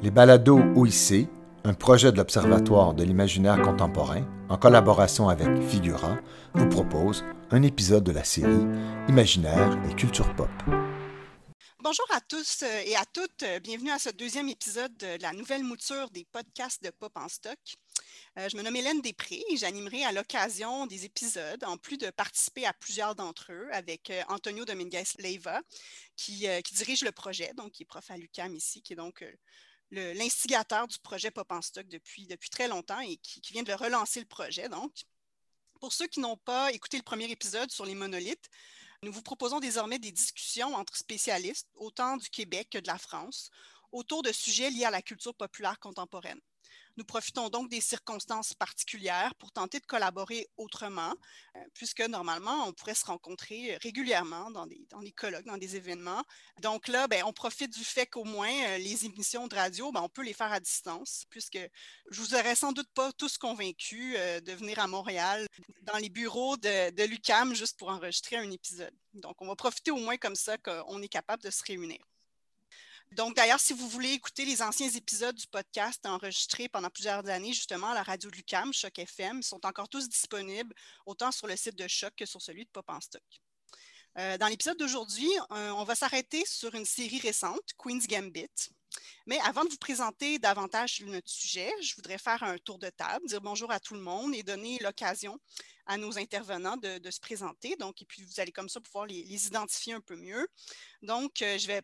Les balados OIC, un projet de l'Observatoire de l'imaginaire contemporain, en collaboration avec Figura, vous propose un épisode de la série Imaginaire et culture pop. Bonjour à tous euh, et à toutes. Bienvenue à ce deuxième épisode de la nouvelle mouture des podcasts de Pop en stock. Euh, je me nomme Hélène Després et j'animerai à l'occasion des épisodes, en plus de participer à plusieurs d'entre eux, avec euh, Antonio Dominguez Leiva, qui, qui, dirige le projet, donc qui est prof à l'UCAM ici, qui est donc l'instigateur du projet Pop en stock depuis, depuis très longtemps et qui, vient de relancer le projet. Donc, pour ceux qui n'ont pas écouté le premier épisode sur les monolithes, nous vous proposons désormais des discussions entre spécialistes, autant du Québec que de la France, autour de sujets liés à la culture populaire contemporaine. Nous profitons donc des circonstances particulières pour tenter de collaborer autrement, euh, puisque normalement, on pourrait se rencontrer régulièrement dans des, dans des colloques, dans des événements. Donc là, ben, on profite du fait qu'au moins euh, les émissions de radio, ben, on peut les faire à distance, puisque je vous aurais sans doute pas tous convaincus euh, de venir à Montréal, dans les bureaux de, de l'UCAM, juste pour enregistrer un épisode. Donc, on va profiter au moins comme ça qu'on est capable de se réunir. Donc, d'ailleurs, si vous voulez écouter les anciens épisodes du podcast enregistrés pendant plusieurs années, justement, à la radio Lucam, Choc FM, sont encore tous disponibles, autant sur le site de Choc que sur celui de Pop en Stock. Euh, dans l'épisode d'aujourd'hui, euh, on va s'arrêter sur une série récente, Queen's Gambit. Mais avant de vous présenter davantage notre sujet, je voudrais faire un tour de table, dire bonjour à tout le monde et donner l'occasion à nos intervenants de, se présenter. Donc, et puis, vous allez comme ça pouvoir les, identifier un peu mieux. Donc, euh, je vais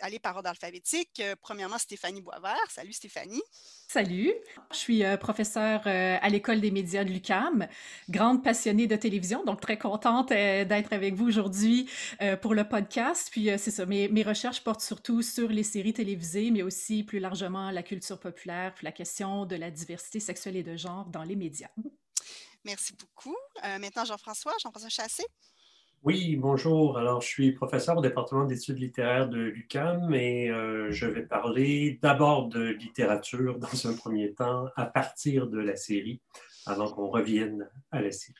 aller par ordre alphabétique. Euh, premièrement, Stéphanie Boisvert. Salut Stéphanie. Salut, je suis euh, professeure à l'École des médias de l'UCAM, grande passionnée de télévision, donc très contente d'être avec vous aujourd'hui pour le podcast. Puis c'est ça, mes, mes, recherches portent surtout sur les séries télévisées, mais aussi plus largement la culture populaire, puis la question de la diversité sexuelle et de genre dans les médias. Merci beaucoup. Euh, maintenant, Jean-François, Jean-François Chassé. Oui, bonjour. Alors, je suis professeur au département d'études littéraires de l'UCAM et euh, je vais parler d'abord de littérature dans un premier temps à partir de la série, avant qu'on revienne à la série.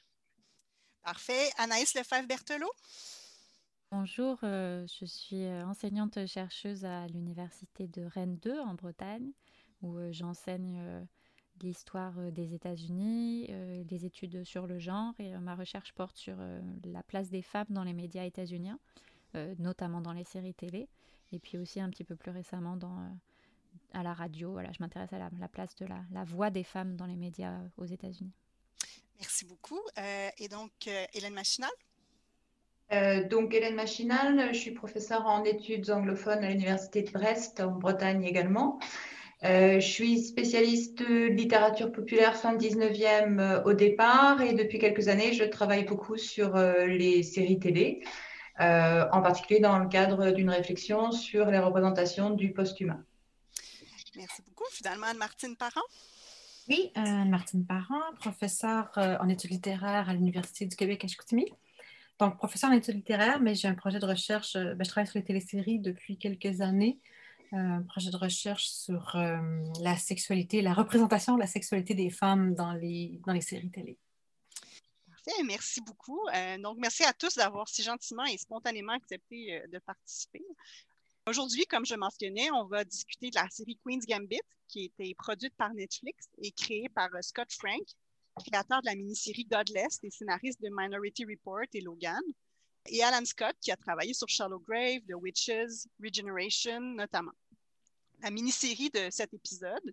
Parfait. Anaïs Lefebvre-Berthelot. Bonjour, euh, je suis enseignante chercheuse à l'Université de Rennes 2 en Bretagne, où j'enseigne l'histoire euh, des États-Unis, euh, des études sur le genre et euh, ma recherche porte sur la place des femmes dans les médias états-uniens, notamment dans les séries télé et puis aussi un petit peu plus récemment dans, à la radio. Voilà, je m'intéresse à la, place de la, la, voix des femmes dans les médias aux États-Unis. Merci beaucoup. et donc, Hélène Machinal? Donc, Hélène Machinal, je suis professeure en études anglophones à l'Université de Brest, en Bretagne également. Euh, je suis spécialiste de littérature populaire fin 19e euh, au départ et depuis quelques années, je travaille beaucoup sur euh, les séries télé, en particulier dans le cadre d'une réflexion sur les représentations du post-humain. Merci beaucoup. Finalement, Anne-Martine Parent? Oui, Anne-Martine Parent, professeure en études littéraires à l'Université du Québec à Chicoutimi. Donc, professeure en études littéraires, mais j'ai un projet de recherche. Ben, je travaille sur les téléséries depuis quelques années un projet de recherche sur euh, la sexualité, la représentation de la sexualité des femmes dans les, dans les séries télé. Parfait, merci beaucoup. Euh, donc, merci à tous d'avoir si gentiment et spontanément accepté euh, de participer. Aujourd'hui, comme je mentionnais, on va discuter de la série Queen's Gambit, qui a été produite par Netflix et créée par Scott Frank, créateur de la mini-série Godless et scénariste de Minority Report et Logan et Alan Scott, qui a travaillé sur Shallow Grave, The Witches, Regeneration notamment. La mini-série de cet épisode,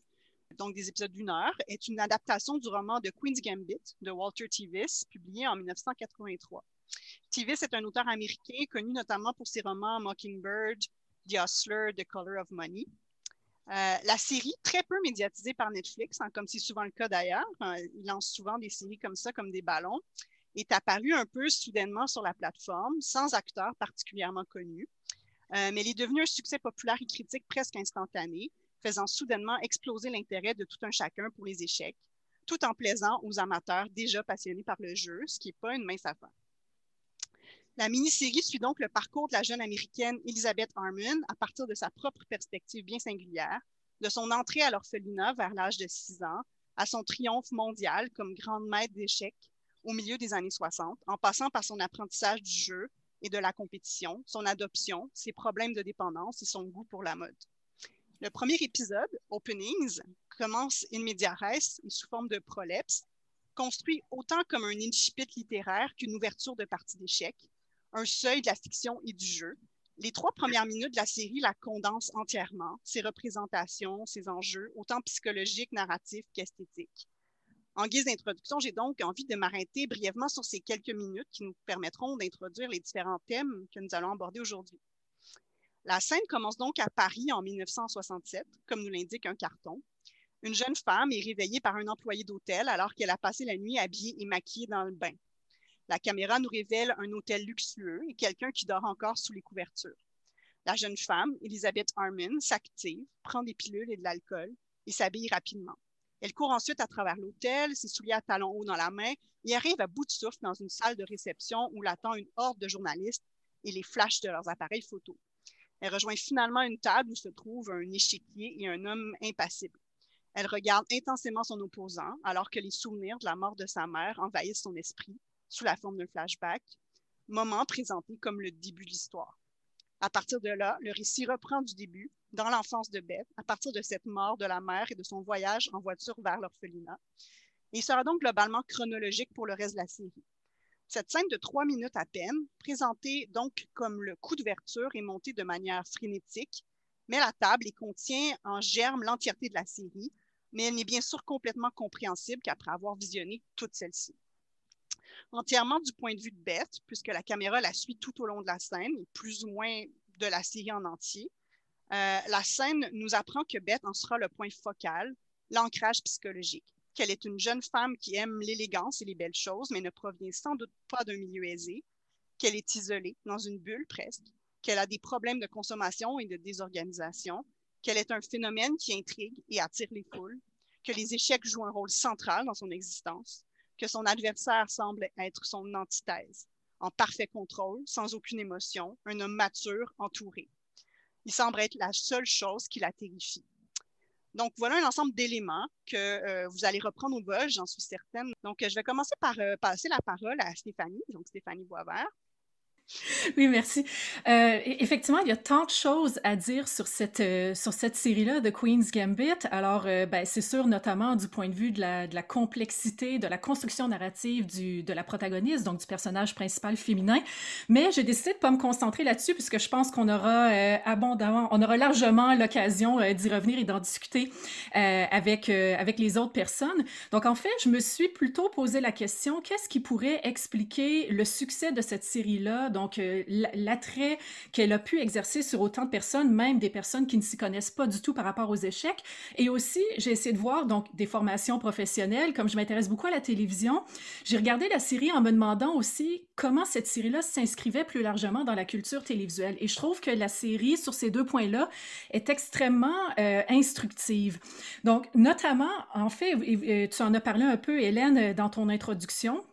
donc des épisodes d'une heure, est une adaptation du roman de Queen's Gambit de Walter Tevis, publié en 1983. Tevis est un auteur américain connu notamment pour ses romans Mockingbird, The Hustler, The Color of Money. Euh, la série, très peu médiatisée par Netflix, hein, comme c'est souvent le cas d'ailleurs, euh, il lance souvent des séries comme ça, comme des ballons, est apparu un peu soudainement sur la plateforme, sans acteur particulièrement connu. Euh, mais il est devenu un succès populaire et critique presque instantané, faisant soudainement exploser l'intérêt de tout un chacun pour les échecs, tout en plaisant aux amateurs déjà passionnés par le jeu, ce qui n'est pas une mince affaire. La mini-série suit donc le parcours de la jeune américaine Elizabeth Harmon à partir de sa propre perspective bien singulière, de son entrée à l'orphelinat vers l'âge de 6 ans, à son triomphe mondial comme grande maître d'échecs, au milieu des années 60, en passant par son apprentissage du jeu et de la compétition, son adoption, ses problèmes de dépendance et son goût pour la mode. Le premier épisode, Openings, commence in media res sous forme de prolepse, construit autant comme un incipit littéraire qu'une ouverture de partie d'échecs, un seuil de la fiction et du jeu. Les trois premières minutes de la série la condensent entièrement, ses représentations, ses enjeux, autant psychologiques, narratifs qu'esthétiques. En guise d'introduction, j'ai donc envie de m'arrêter brièvement sur ces quelques minutes qui nous permettront d'introduire les différents thèmes que nous allons aborder aujourd'hui. La scène commence donc à Paris en 1967, comme nous l'indique un carton. Une jeune femme est réveillée par un employé d'hôtel alors qu'elle a passé la nuit habillée et maquillée dans le bain. La caméra nous révèle un hôtel luxueux et quelqu'un qui dort encore sous les couvertures. La jeune femme, Elizabeth Armin, s'active, prend des pilules et de l'alcool et s'habille rapidement. Elle court ensuite à travers l'hôtel, ses souliers à talons hauts dans la main, et arrive à bout de souffle dans une salle de réception où l'attend une horde de journalistes et les flashs de leurs appareils photo. Elle rejoint finalement une table où se trouve un échiquier et un homme impassible. Elle regarde intensément son opposant alors que les souvenirs de la mort de sa mère envahissent son esprit sous la forme d'un flashback, moment présenté comme le début de l'histoire. À partir de là, le récit reprend du début, dans l'enfance de Beth, à partir de cette mort de la mère et de son voyage en voiture vers l'orphelinat. Il sera donc globalement chronologique pour le reste de la série. Cette scène de trois minutes à peine, présentée donc comme le coup d'ouverture, est montée de manière frénétique, met la table et contient en germe l'entièreté de la série, mais elle n'est bien sûr complètement compréhensible qu'après avoir visionné toute celle-ci. Entièrement du point de vue de Beth, puisque la caméra la suit tout au long de la scène, et plus ou moins de la série en entier, euh, la scène nous apprend que Beth en sera le point focal, l'ancrage psychologique, qu'elle est une jeune femme qui aime l'élégance et les belles choses, mais ne provient sans doute pas d'un milieu aisé, qu'elle est isolée, dans une bulle presque, qu'elle a des problèmes de consommation et de désorganisation, qu'elle est un phénomène qui intrigue et attire les foules, que les échecs jouent un rôle central dans son existence, que son adversaire semble être son antithèse, en parfait contrôle, sans aucune émotion, un homme mature, entouré. Il semble être la seule chose qui la terrifie. Donc, voilà un ensemble d'éléments que euh, vous allez reprendre au vol, j'en suis certaine. Donc, je vais commencer par euh, passer la parole à Stéphanie, donc Stéphanie Boisvert. Oui, merci. Euh, effectivement, il y a tant de choses à dire sur cette, euh, cette série-là de Queen's Gambit. Alors, euh, ben, c'est sûr, notamment du point de vue de la, de la complexité, de la construction narrative du, de la protagoniste, donc du personnage principal féminin. Mais j'ai décidé de pas me concentrer là-dessus puisque je pense qu'on aura abondamment, on aura largement l'occasion d'y revenir et d'en discuter avec, avec les autres personnes. Donc, en fait, je me suis plutôt posé la question, qu'est-ce qui pourrait expliquer le succès de cette série-là? Donc, euh, l'attrait qu'elle a pu exercer sur autant de personnes, même des personnes qui ne s'y connaissent pas du tout par rapport aux échecs. Et aussi, j'ai essayé de voir donc des formations professionnelles. Comme je m'intéresse beaucoup à la télévision, j'ai regardé la série en me demandant aussi comment cette série-là s'inscrivait plus largement dans la culture télévisuelle. Et je trouve que la série, sur ces deux points-là, est extrêmement euh, instructive. Donc, notamment, en fait, tu en as parlé un peu, Hélène, dans ton introduction.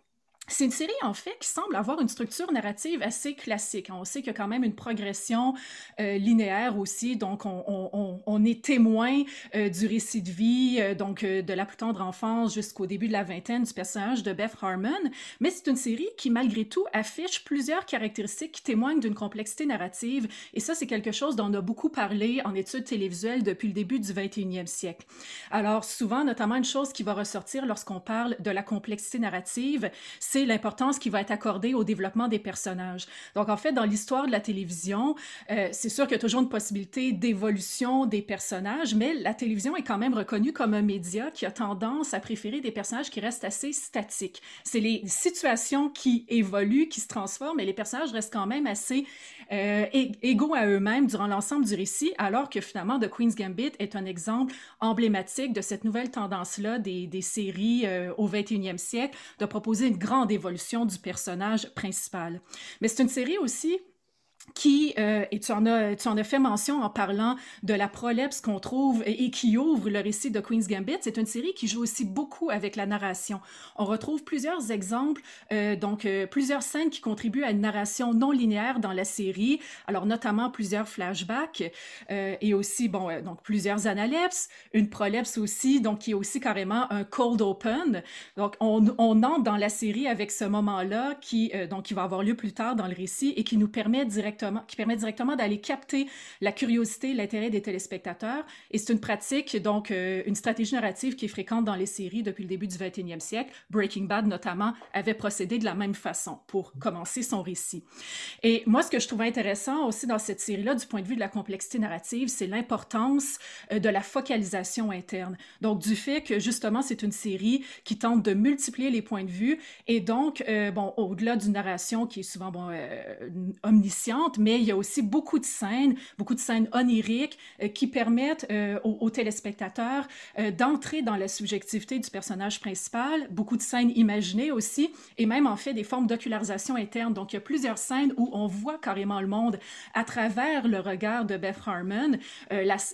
C'est une série, en fait, qui semble avoir une structure narrative assez classique. On sait qu'il y a quand même une progression euh, linéaire aussi, donc on, est témoin euh, du récit de vie, euh, donc de la plus tendre enfance jusqu'au début de la vingtaine du personnage de Beth Harmon, mais c'est une série qui, malgré tout, affiche plusieurs caractéristiques qui témoignent d'une complexité narrative, et ça, c'est quelque chose dont on a beaucoup parlé en études télévisuelles depuis le début du 21e siècle. Alors, souvent, notamment une chose qui va ressortir lorsqu'on parle de la complexité narrative, c'est l'importance qui va être accordée au développement des personnages. Donc, en fait, dans l'histoire de la télévision, euh, c'est sûr qu'il y a toujours une possibilité d'évolution des personnages, mais la télévision est quand même reconnue comme un média qui a tendance à préférer des personnages qui restent assez statiques. C'est les situations qui évoluent, qui se transforment, et les personnages restent quand même assez euh, égaux à eux-mêmes durant l'ensemble du récit, alors que finalement, The Queen's Gambit est un exemple emblématique de cette nouvelle tendance-là des, des séries euh, au 21e siècle, de proposer une grande d'évolution du personnage principal. Mais c'est une série aussi qui, euh, et tu en, as, tu en as fait mention en parlant de la prolepse qu'on trouve et, qui ouvre le récit de Queen's Gambit, c'est une série qui joue aussi beaucoup avec la narration. On retrouve plusieurs exemples, euh, donc euh, plusieurs scènes qui contribuent à une narration non linéaire dans la série, alors notamment plusieurs flashbacks euh, et aussi, bon, euh, donc plusieurs analepses, une prolepse aussi, donc qui est aussi carrément un cold open. Donc on, on entre dans la série avec ce moment-là qui, euh, donc, qui va avoir lieu plus tard dans le récit et qui nous permet directement qui permet directement d'aller capter la curiosité, l'intérêt des téléspectateurs. Et c'est une pratique, donc euh, une stratégie narrative qui est fréquente dans les séries depuis le début du 21e siècle. Breaking Bad, notamment, avait procédé de la même façon pour commencer son récit. Et moi, ce que je trouvais intéressant aussi dans cette série-là, du point de vue de la complexité narrative, c'est l'importance euh, de la focalisation interne. Donc, du fait que justement, c'est une série qui tente de multiplier les points de vue et donc, euh, bon, au-delà d'une narration qui est souvent bon, euh, mais il y a aussi beaucoup de scènes, beaucoup de scènes oniriques qui permettent aux, aux, téléspectateurs d'entrer dans la subjectivité du personnage principal, beaucoup de scènes imaginées aussi, et même en fait des formes d'ocularisation interne. Donc, il y a plusieurs scènes où on voit carrément le monde à travers le regard de Beth Harmon,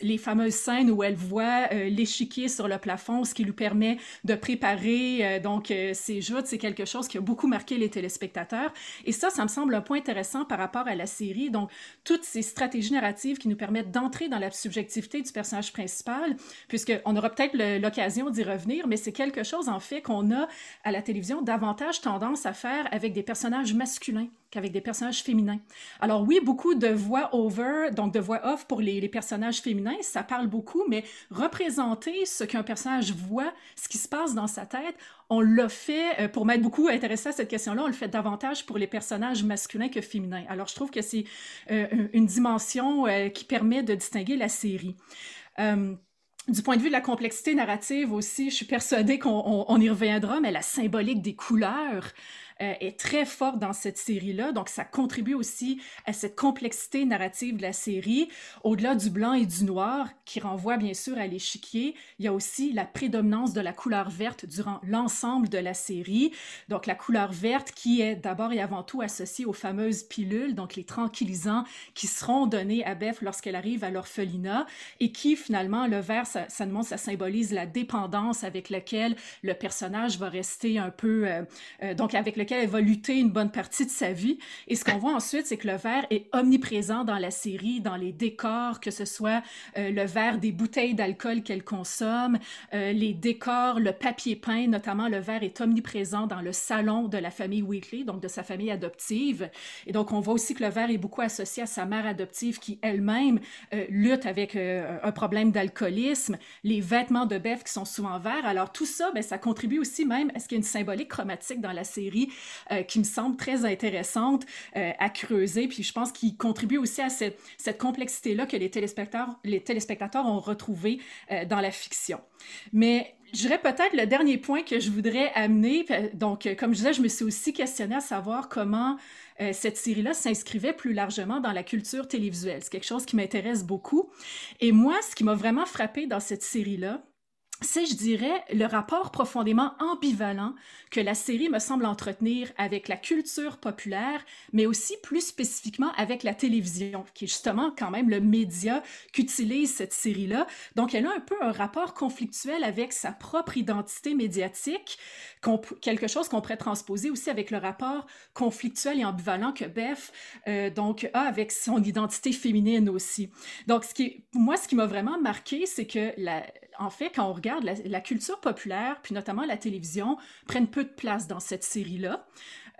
les fameuses scènes où elle voit l'échiquier sur le plafond, ce qui lui permet de préparer euh, donc euh, ses joutes. C'est quelque chose qui a beaucoup marqué les téléspectateurs. Et ça, ça me semble un point intéressant par rapport à la Donc, toutes ces stratégies narratives qui nous permettent d'entrer dans la subjectivité du personnage principal, puisqu'on aura peut-être l'occasion d'y revenir, mais c'est quelque chose, en fait, qu'on a à la télévision davantage tendance à faire avec des personnages masculins qu'avec des personnages féminins. Alors oui, beaucoup de voix over, donc de voix off pour les, personnages féminins, ça parle beaucoup, mais représenter ce qu'un personnage voit, ce qui se passe dans sa tête, on l'a fait, euh, pour m'être beaucoup intéressé à cette question-là, on le fait davantage pour les personnages masculins que féminins. Alors je trouve que c'est euh, une dimension euh, qui permet de distinguer la série. Du point de vue de la complexité narrative aussi, je suis persuadée qu'on y reviendra, mais la symbolique des couleurs, euh, est très forte dans cette série-là. Donc, ça contribue aussi à cette complexité narrative de la série. Au-delà du blanc et du noir, qui renvoie bien sûr à l'échiquier, il y a aussi la prédominance de la couleur verte durant l'ensemble de la série. Donc, la couleur verte qui est d'abord et avant tout associée aux fameuses pilules, donc les tranquillisants qui seront donnés à Beth lorsqu'elle arrive à l'orphelinat et qui finalement, le vert, ça, ça, montre, ça symbolise la dépendance avec laquelle le personnage va rester un peu, euh, euh, donc avec le elle va lutter une bonne partie de sa vie. Et ce qu'on voit ensuite, c'est que le verre est omniprésent dans la série, dans les décors, que ce soit euh, le verre des bouteilles d'alcool qu'elle consomme, euh, les décors, le papier peint, notamment le verre est omniprésent dans le salon de la famille Wheatley, donc de sa famille adoptive. Et donc, on voit aussi que le verre est beaucoup associé à sa mère adoptive qui elle-même euh, lutte avec un problème d'alcoolisme, les vêtements de Beth qui sont souvent verts. Alors, tout ça, ben, ça contribue aussi même à ce qu'il y ait une symbolique chromatique dans la série euh, qui me semble très intéressante euh, à creuser. Puis je pense qu'il contribue aussi à cette, complexité-là que les téléspectateurs, ont retrouvé euh, dans la fiction. Mais je dirais peut-être le dernier point que je voudrais amener. Donc, comme je disais, je me suis aussi questionnée à savoir comment cette série-là s'inscrivait plus largement dans la culture télévisuelle. C'est quelque chose qui m'intéresse beaucoup. Et moi, ce qui m'a vraiment frappé dans cette série-là, c'est, je dirais, le rapport profondément ambivalent que la série me semble entretenir avec la culture populaire, mais aussi plus spécifiquement avec la télévision, qui est justement quand même le média qu'utilise cette série-là. Donc, elle a un peu un rapport conflictuel avec sa propre identité médiatique, quelque chose qu'on pourrait transposer aussi avec le rapport conflictuel et ambivalent que Beth euh, donc a avec son identité féminine aussi. Donc, ce qui moi, ce qui m'a vraiment marqué, c'est que la, en fait, quand on regarde la, culture populaire, puis notamment la télévision, prennent peu de place dans cette série-là.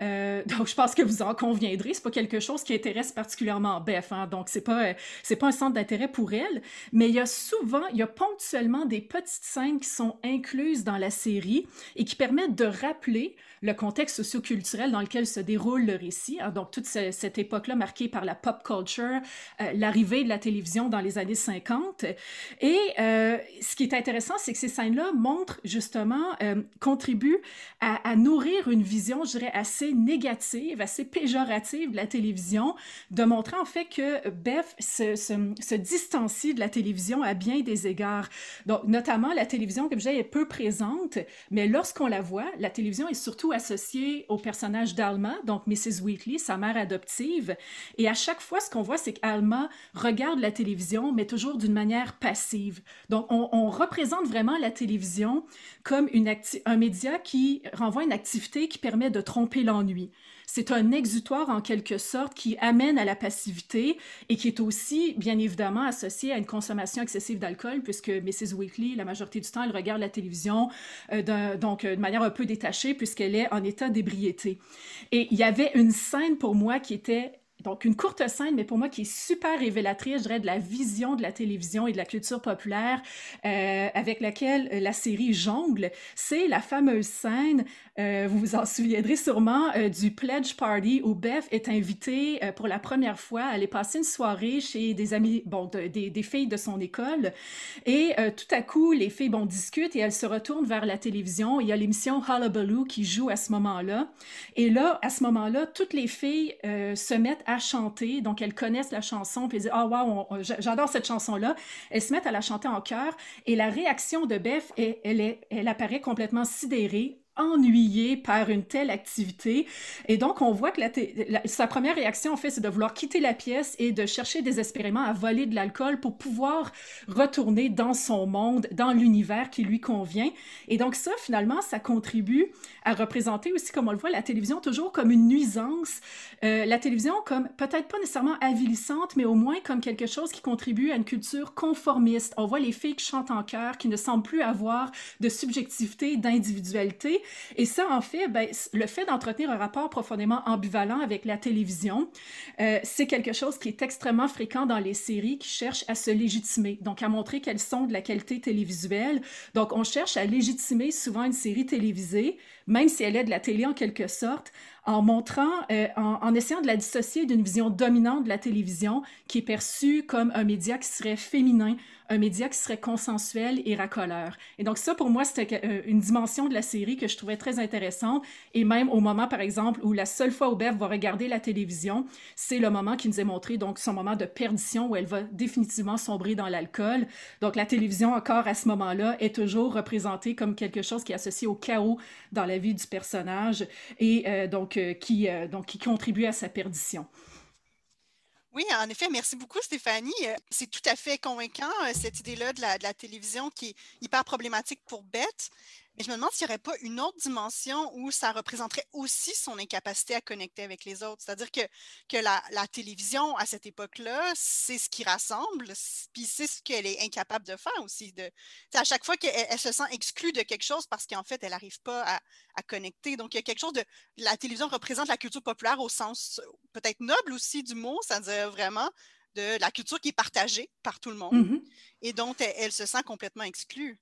Euh, donc, je pense que vous en conviendrez, c'est pas quelque chose qui intéresse particulièrement Beth, hein, donc c'est pas c'est pas un centre d'intérêt pour elle. Mais il y a souvent, il y a ponctuellement des petites scènes qui sont incluses dans la série et qui permettent de rappeler le contexte socioculturel dans lequel se déroule le récit. Hein, donc toute cette époque-là marquée par la pop culture, euh, l'arrivée de la télévision dans les années 50. Et euh, ce qui est intéressant, c'est que ces scènes-là montrent justement, contribuent à, à nourrir une vision, je dirais, assez négative, assez péjorative de la télévision, de montrer en fait que Beth se, se, distancie de la télévision à bien des égards. Donc, notamment, la télévision, comme je disais, est peu présente, mais lorsqu'on la voit, la télévision est surtout associée au personnage d'Alma, donc Mrs. Wheatley, sa mère adoptive. Et à chaque fois, ce qu'on voit, c'est qu'Alma regarde la télévision, mais toujours d'une manière passive. Donc, on, représente vraiment la télévision comme un média qui renvoie une activité qui permet de tromper l'ennui. C'est un exutoire en quelque sorte qui amène à la passivité et qui est aussi bien évidemment associé à une consommation excessive d'alcool puisque Mrs. Weekly, la majorité du temps, elle regarde la télévision euh, donc euh, de manière un peu détachée puisqu'elle est en état d'ébriété. Et il y avait une scène pour moi qui était donc une courte scène, mais pour moi qui est super révélatrice, je dirais, de la vision de la télévision et de la culture populaire euh, avec laquelle euh, la série jongle. C'est la fameuse scène, euh, vous vous en souviendrez sûrement, du Pledge Party où Beth est invitée pour la première fois à aller passer une soirée chez des amis, bon, de, des, des, filles de son école. Et tout à coup, les filles, bon, discutent et elles se retournent vers la télévision. Il y a l'émission Hullabaloo qui joue à ce moment-là. Et là, à ce moment-là, toutes les filles se mettent à chanter, donc elles connaissent la chanson, puis elles disent Ah, oh, wow, j'adore cette chanson-là. Elles se mettent à la chanter en chœur, et la réaction de Beth, elle, elle, est, elle apparaît complètement sidérée, ennuyée par une telle activité. Et donc, on voit que sa première réaction, en fait, c'est de vouloir quitter la pièce et de chercher désespérément à voler de l'alcool pour pouvoir retourner dans son monde, dans l'univers qui lui convient. Et donc, ça, finalement, ça contribue à représenter aussi, comme on le voit, la télévision toujours comme une nuisance. Euh, la télévision comme peut-être pas nécessairement avilissante, mais au moins comme quelque chose qui contribue à une culture conformiste. On voit les filles qui chantent en chœur, qui ne semblent plus avoir de subjectivité, d'individualité. Et ça, en fait, ben, le fait d'entretenir un rapport profondément ambivalent avec la télévision, euh, c'est quelque chose qui est extrêmement fréquent dans les séries qui cherchent à se légitimer, donc à montrer qu'elles sont de la qualité télévisuelle. Donc, on cherche à légitimer souvent une série télévisée, même si elle est de la télé en quelque sorte, en montrant, euh, en, en, essayant de la dissocier d'une vision dominante de la télévision qui est perçue comme un média qui serait féminin, un média qui serait consensuel et racoleur. Et donc ça, pour moi, c'était euh, une dimension de la série que je trouvais très intéressante. Et même au moment, par exemple, où la seule fois où Bev va regarder la télévision, c'est le moment qui nous est montré, donc son moment de perdition où elle va définitivement sombrer dans l'alcool. Donc la télévision, encore à ce moment-là, est toujours représentée comme quelque chose qui est associé au chaos dans la vie du personnage et euh, donc, euh, qui, euh, donc qui contribue à sa perdition. Oui, en effet, merci beaucoup Stéphanie. C'est tout à fait convaincant, cette idée-là de la, de la, télévision qui est hyper problématique pour Beth. Mais je me demande s'il n'y aurait pas une autre dimension où ça représenterait aussi son incapacité à connecter avec les autres. C'est-à-dire que, que la, la, télévision, à cette époque-là, c'est ce qui rassemble, puis c'est ce qu'elle est incapable de faire aussi. De, à chaque fois qu'elle elle se sent exclue de quelque chose parce qu'en fait, elle n'arrive pas à, à, connecter. Donc, il y a quelque chose de... La télévision représente la culture populaire au sens peut-être noble aussi du mot, c'est-à-dire vraiment de la culture qui est partagée par tout le monde mm -hmm. et dont elle, elle se sent complètement exclue.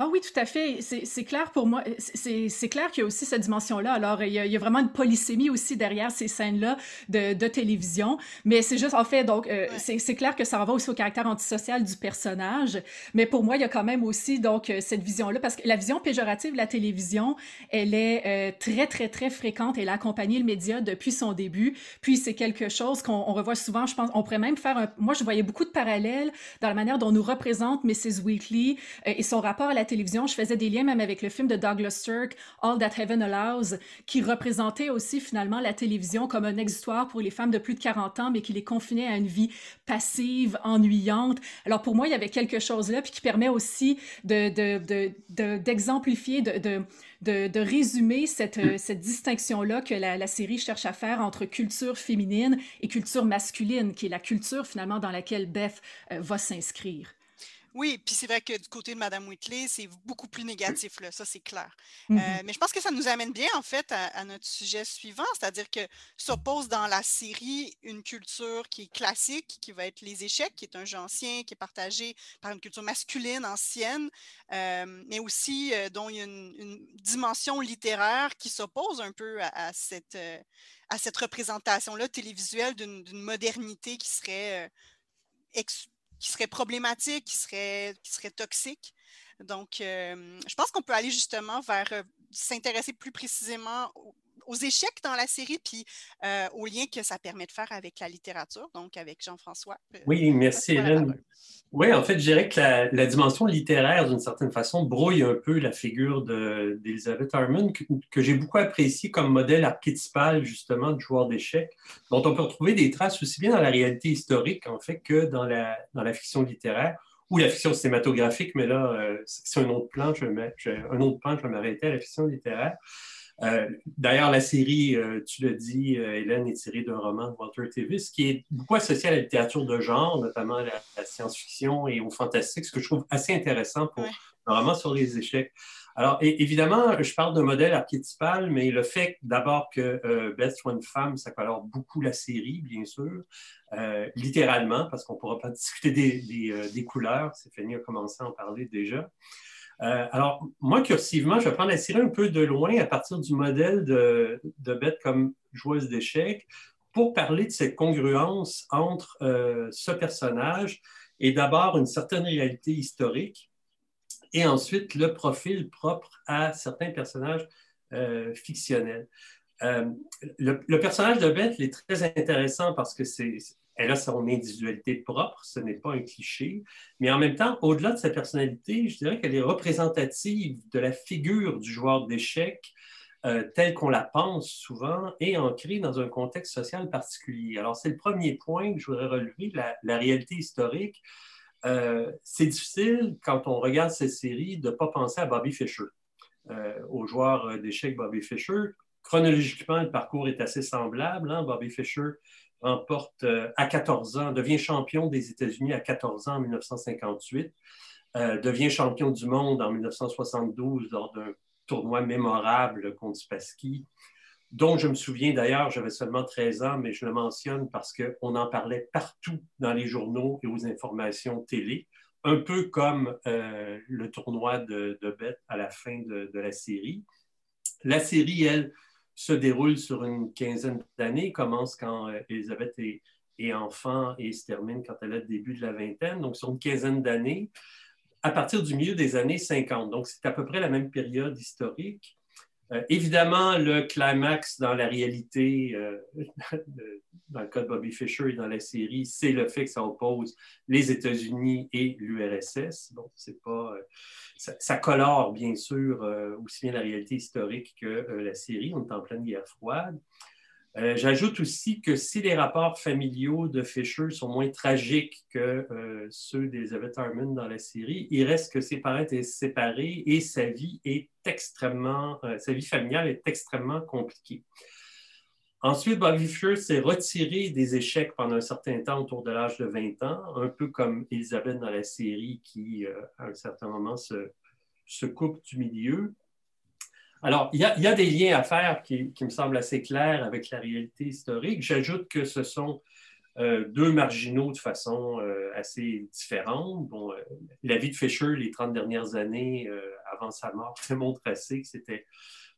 Ah oui, tout à fait. C'est clair pour moi. C'est clair qu'il y a aussi cette dimension-là. Alors, il y, a, il y, a, vraiment une polysémie aussi derrière ces scènes-là de, de, télévision. Mais c'est juste, en fait, donc, euh, ouais. c'est clair que ça va aussi au caractère antisocial du personnage. Mais pour moi, il y a quand même aussi, donc, euh, cette vision-là. Parce que la vision péjorative de la télévision, elle est euh, très, très, très fréquente. Elle a accompagné le média depuis son début. Puis, c'est quelque chose qu'on revoit souvent. Je pense, on pourrait même faire un... Moi, je voyais beaucoup de parallèles dans la manière dont nous représente Mrs. Weekly et son rapport à la télévision, je faisais des liens même avec le film de Douglas Sirk, All That Heaven Allows, qui représentait aussi finalement la télévision comme un exutoire pour les femmes de plus de 40 ans, mais qui les confinait à une vie passive, ennuyante. Alors pour moi, il y avait quelque chose là, puis qui permet aussi d'exemplifier, de, résumer cette, cette distinction-là que la, la, série cherche à faire entre culture féminine et culture masculine, qui est la culture finalement dans laquelle Beth euh, va s'inscrire. Oui, puis c'est vrai que du côté de Mme Whitley, c'est beaucoup plus négatif, là, ça c'est clair. Mm -hmm. euh, mais je pense que ça nous amène bien, en fait, à, à notre sujet suivant, c'est-à-dire que s'oppose dans la série une culture qui est classique, qui va être les échecs, qui est un jeu ancien, qui est partagé par une culture masculine ancienne, euh, mais aussi euh, dont il y a une, une dimension littéraire qui s'oppose un peu à, à cette, à cette représentation-là télévisuelle d'une modernité qui serait qui serait problématique, qui serait, qui. Donc, euh, je pense qu'on peut aller justement vers euh, s'intéresser plus précisément aux, échecs dans la série, puis euh, aux liens que ça permet de faire avec la littérature, donc avec Jean-François. Oui, merci Hélène. Oui, en fait, je dirais que la, la dimension littéraire, d'une certaine façon, brouille un peu la figure d'Elizabeth Harmon, que, que j'ai beaucoup apprécié comme modèle archétypal, justement, de joueur d'échecs, dont on peut retrouver des traces aussi bien dans la réalité historique, en fait, que dans la, dans la fiction littéraire ou la fiction cinématographique, mais là, euh, c'est un autre plan, je vais, je, un autre plan, je vais m'arrêter à la fiction littéraire. Euh, D'ailleurs, la série, euh, tu le dis, euh, Hélène, est tirée d'un roman de Walter Tevis qui est beaucoup associé à la littérature de genre, notamment à la, la science-fiction et au fantastique, ce que je trouve assez intéressant pour ouais. un roman sur les échecs. Alors, évidemment, je parle de modèle archétypal, mais le fait d'abord que euh, Beth soit une femme, ça colore beaucoup la série, bien sûr, euh, littéralement, parce qu'on ne pourra pas discuter des, euh, des, couleurs. Stéphanie a commencé à en parler déjà. Alors, moi, cursivement, je vais prendre la série un peu de loin à partir du modèle de, de Beth comme joueuse d'échecs pour parler de cette congruence entre ce personnage et d'abord une certaine réalité historique et ensuite le profil propre à certains personnages euh, fictionnels. Euh, le, personnage de Beth est très intéressant parce que c'est, elle a son individualité propre, ce n'est pas un cliché, mais en même temps, au-delà de sa personnalité, je dirais qu'elle est représentative de la figure du joueur d'échecs euh, telle qu'on la pense souvent et ancrée dans un contexte social particulier. Alors, c'est le premier point que je voudrais relever, la réalité historique. Euh, c'est difficile, quand on regarde cette série, de ne pas penser à Bobby Fischer, euh, au joueur d'échecs Bobby Fischer. Chronologiquement, le parcours est assez semblable. Hein. Bobby Fischer remporte à 14 ans, devient champion des États-Unis à 14 ans en 1958, devient champion du monde en 1972 lors d'un tournoi mémorable contre Spassky dont je me souviens d'ailleurs, j'avais seulement 13 ans, mais je le mentionne parce qu'on en parlait partout dans les journaux et aux informations télé, un peu comme euh, le tournoi de, de Beth à la fin de, la série. La série, elle, se déroule sur une quinzaine d'années, commence quand euh, Elisabeth est, est, enfant et se termine quand elle a le début de la vingtaine, donc sur une quinzaine d'années, à partir du milieu des années 50. Donc c'est à peu près la même période historique. Euh, évidemment, le climax dans la réalité, euh, dans le cas de Bobby Fischer et dans la série, c'est le fait que ça oppose les États-Unis et l'URSS. Bon, c'est pas, euh, ça, colore bien sûr aussi bien la réalité historique que la série. On est en pleine guerre froide. Euh, j'ajoute aussi que si les rapports familiaux de Fisher sont moins tragiques que euh, ceux d'Elizabeth Harmon dans la série, il reste que ses parents étaient séparés et sa vie est extrêmement, euh, sa vie familiale est extrêmement compliquée. Ensuite, Bobby Fischer s'est retiré des échecs pendant un certain temps, autour de l'âge de 20 ans, un peu comme Elizabeth dans la série qui, à un certain moment, se coupe du milieu. Alors, il y, a, des liens à faire qui, me semblent assez clairs avec la réalité historique. J'ajoute que ce sont euh, deux marginaux de façon euh, assez différente. Bon, euh, la vie de Fisher, les 30 dernières années avant sa mort, démontre assez que c'était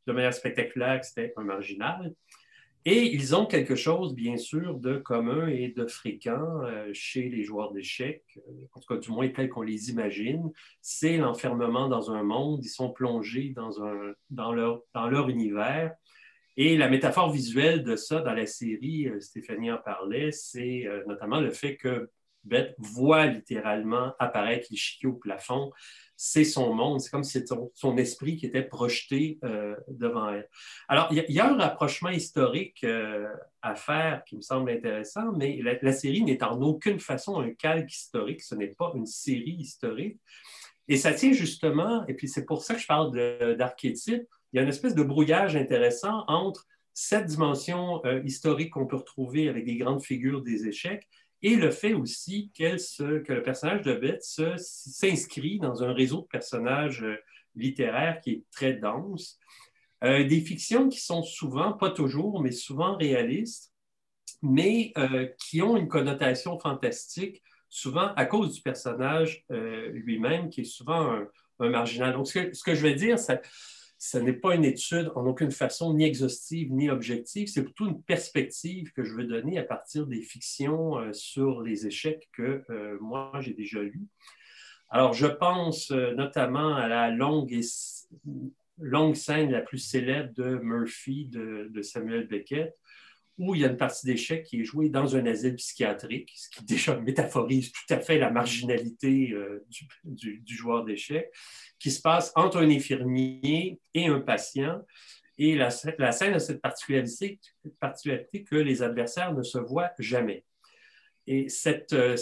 de manière spectaculaire que c'était un marginal. Et ils ont quelque chose, bien sûr, de commun et de fréquent euh, chez les joueurs d'échecs, euh, en tout cas du moins tel qu'on les imagine, c'est l'enfermement dans un monde, ils sont plongés dans, leur, univers. Et la métaphore visuelle de ça dans la série, euh, Stéphanie en parlait, c'est notamment le fait que Beth voit littéralement apparaître les au plafond c'est son monde, c'est comme si c'était son, esprit qui était projeté euh, devant elle. Alors, il y, a un rapprochement historique euh, à faire qui me semble intéressant, mais la, série n'est en aucune façon un calque historique, ce n'est pas une série historique. Et ça tient justement, et puis c'est pour ça que je parle d'archétype, il y a une espèce de brouillage intéressant entre cette dimension euh, historique qu'on peut retrouver avec des grandes figures des échecs et le fait aussi que le personnage de Beth s'inscrit dans un réseau de personnages euh, littéraires qui est très dense. Euh, des fictions qui sont souvent, pas toujours, mais souvent réalistes, mais euh, qui ont une connotation fantastique, souvent à cause du personnage lui-même, qui est souvent un, marginal. Donc, ce que, je vais dire, c'est ce n'est pas une étude en aucune façon ni exhaustive ni objective, c'est plutôt une perspective que je veux donner à partir des fictions euh, sur les échecs que euh, moi j'ai déjà lues. Alors, je pense euh, notamment à la longue, longue scène la plus célèbre de Murphy de, Samuel Beckett, où il y a une partie d'échecs qui est jouée dans un asile psychiatrique, ce qui déjà métaphorise tout à fait la marginalité du, du, joueur d'échecs qui se passe entre un infirmier et un patient. Et la, scène a cette particularité, que les adversaires ne se voient jamais. Et cette, euh,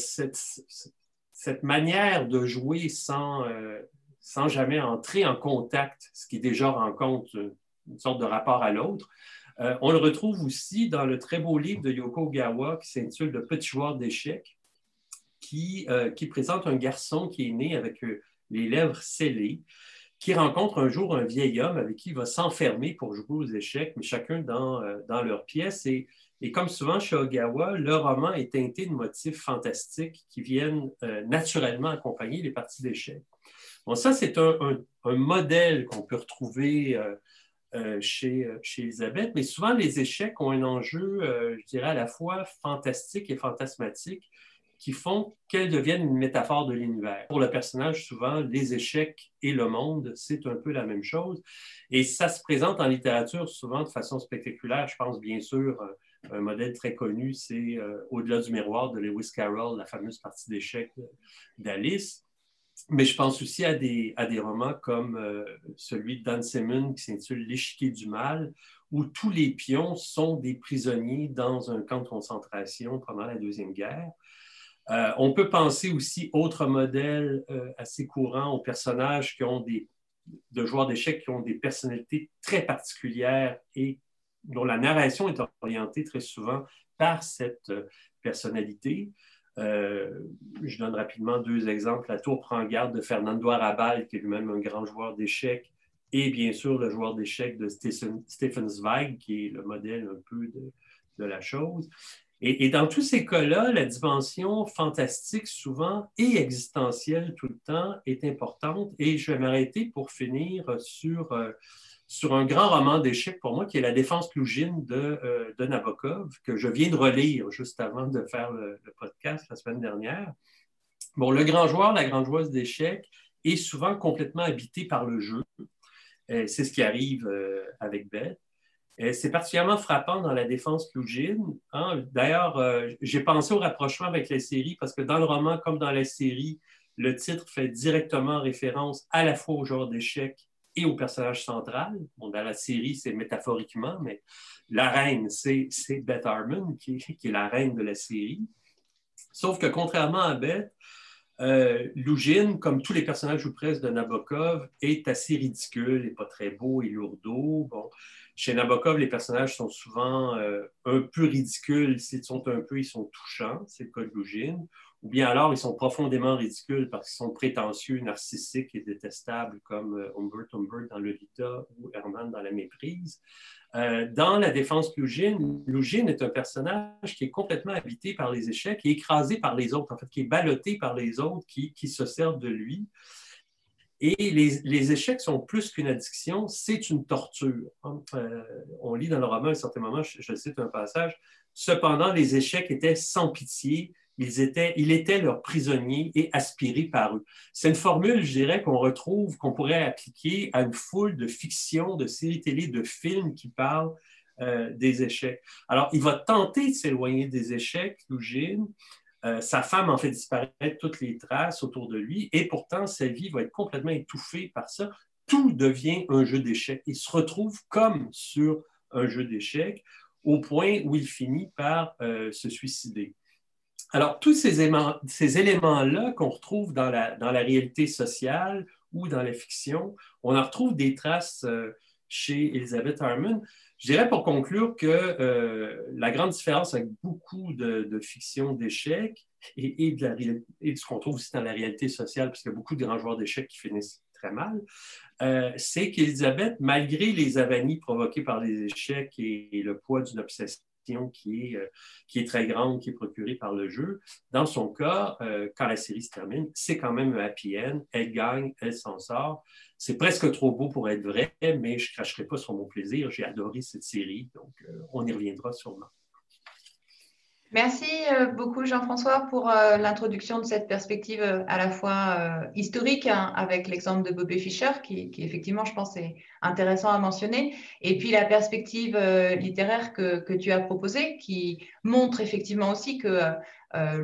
manière de jouer sans, euh, sans jamais entrer en contact, ce qui déjà rencontre une sorte de rapport à l'autre, euh, on le retrouve aussi dans le très beau livre de Yoko Gawa qui s'intitule Le petit joueur d'échecs, qui, qui présente un garçon qui est né avec les lèvres scellées, qui rencontre un jour un vieil homme avec qui il va s'enfermer pour jouer aux échecs, mais chacun dans, dans leur pièce. Et, et, comme souvent chez Ogawa, le roman est teinté de motifs fantastiques qui viennent naturellement accompagner les parties d'échecs. Bon, ça, c'est un, un, modèle qu'on peut retrouver euh, chez, euh, chez Elisabeth, mais souvent les échecs ont un enjeu, euh, je dirais, à la fois fantastique et fantasmatique qui font qu'elles deviennent une métaphore de l'univers. Pour le personnage, souvent, les échecs et le monde, c'est un peu la même chose. Et ça se présente en littérature souvent de façon spectaculaire. Je pense bien sûr, un modèle très connu, c'est Au-delà du miroir de Lewis Carroll, la fameuse partie d'échecs d'Alice. Mais je pense aussi à des, à des romans comme euh, celui de Dan Simmons qui s'intitule L'échiquier du mal, où tous les pions sont des prisonniers dans un camp de concentration pendant la Deuxième Guerre. Euh, on peut penser aussi, autre modèle euh, assez courant, aux personnages qui ont des, de joueurs d'échecs qui ont des personnalités très particulières et dont la narration est orientée très souvent par cette personnalité. Euh, je donne rapidement deux exemples. La tour prend garde de Fernando Arabal, qui est lui-même un grand joueur d'échecs, et bien sûr le joueur d'échecs de Stephen, Zweig, qui est le modèle un peu de, la chose. Et, dans tous ces cas-là, la dimension fantastique, souvent, et existentielle tout le temps, est importante. Et je vais m'arrêter pour finir sur euh, sur un grand roman d'échecs pour moi, qui est La défense clougine de, euh, de, Nabokov, que je viens de relire juste avant de faire le, podcast la semaine dernière. Bon, le grand joueur, la grande joueuse d'échecs est souvent complètement habité par le jeu. Euh, c'est ce qui arrive euh, avec Beth. C'est particulièrement frappant dans la défense clougine. Hein. D'ailleurs, j'ai pensé au rapprochement avec la série parce que dans le roman, comme dans la série, le titre fait directement référence à la fois au joueur d'échecs au personnage central. dans la série, c'est métaphoriquement, mais la reine, c'est Beth Harmon, qui, est la reine de la série. Sauf que contrairement à Beth, euh, comme tous les personnages ou presque de Nabokov, est assez ridicule et pas très beau et lourdeau. Bon, chez Nabokov, les personnages sont souvent euh, un peu ridicules. S'ils sont un peu, ils sont touchants. C'est le cas de Lugin ou bien alors ils sont profondément ridicules parce qu'ils sont prétentieux, narcissiques et détestables, comme euh, Humbert Humbert dans Lolita ou Herman dans La Méprise. Euh, dans La Défense Lugine, Lugine est un personnage qui est complètement habité par les échecs, est écrasé par les autres, en fait, qui est ballotté par les autres, qui, qui se servent de lui. Et les, les, échecs sont plus qu'une addiction, c'est une torture. Euh, on lit dans le roman à un certain moment, je cite un passage, Cependant, les échecs étaient sans pitié, ils étaient, il était leur prisonnier et aspiré par eux. C'est une formule, je dirais, qu'on retrouve, qu'on pourrait appliquer à une foule de fictions, de séries télé, de films qui parlent euh, des échecs. Alors, il va tenter de s'éloigner des échecs, Lugine. Euh, sa femme en fait disparaître toutes les traces autour de lui et pourtant sa vie va être complètement étouffée par ça. Tout devient un jeu d'échecs. Il se retrouve comme sur un jeu d'échecs au point où il finit par euh, se suicider. Alors, tous ces, éléments-là qu'on retrouve dans la, réalité sociale ou dans la fiction, on en retrouve des traces euh, chez Elizabeth Harmon. Je dirais pour conclure que euh, la grande différence avec beaucoup de, fiction d'échecs et, de ce qu'on trouve aussi dans la réalité sociale, puisqu'il y a beaucoup de grands joueurs d'échecs qui finissent très mal, euh, c'est qu'Elisabeth, malgré les avanies provoquées par les échecs et le poids d'une obsession, qui est, euh, qui est très grande, qui est procurée par le jeu. Dans son cas, euh, quand la série se termine, c'est quand même un happy end. Elle gagne, elle s'en sort. C'est presque trop beau pour être vrai, mais je ne cracherai pas sur mon plaisir. J'ai adoré cette série, donc euh, on y reviendra sûrement. Merci euh, beaucoup Jean-François pour euh, l'introduction de cette perspective euh, à la fois historique hein, avec l'exemple de Bobby Fischer qui, effectivement je pense est intéressant à mentionner et puis la perspective littéraire que, que, tu as proposée qui montre effectivement aussi que euh,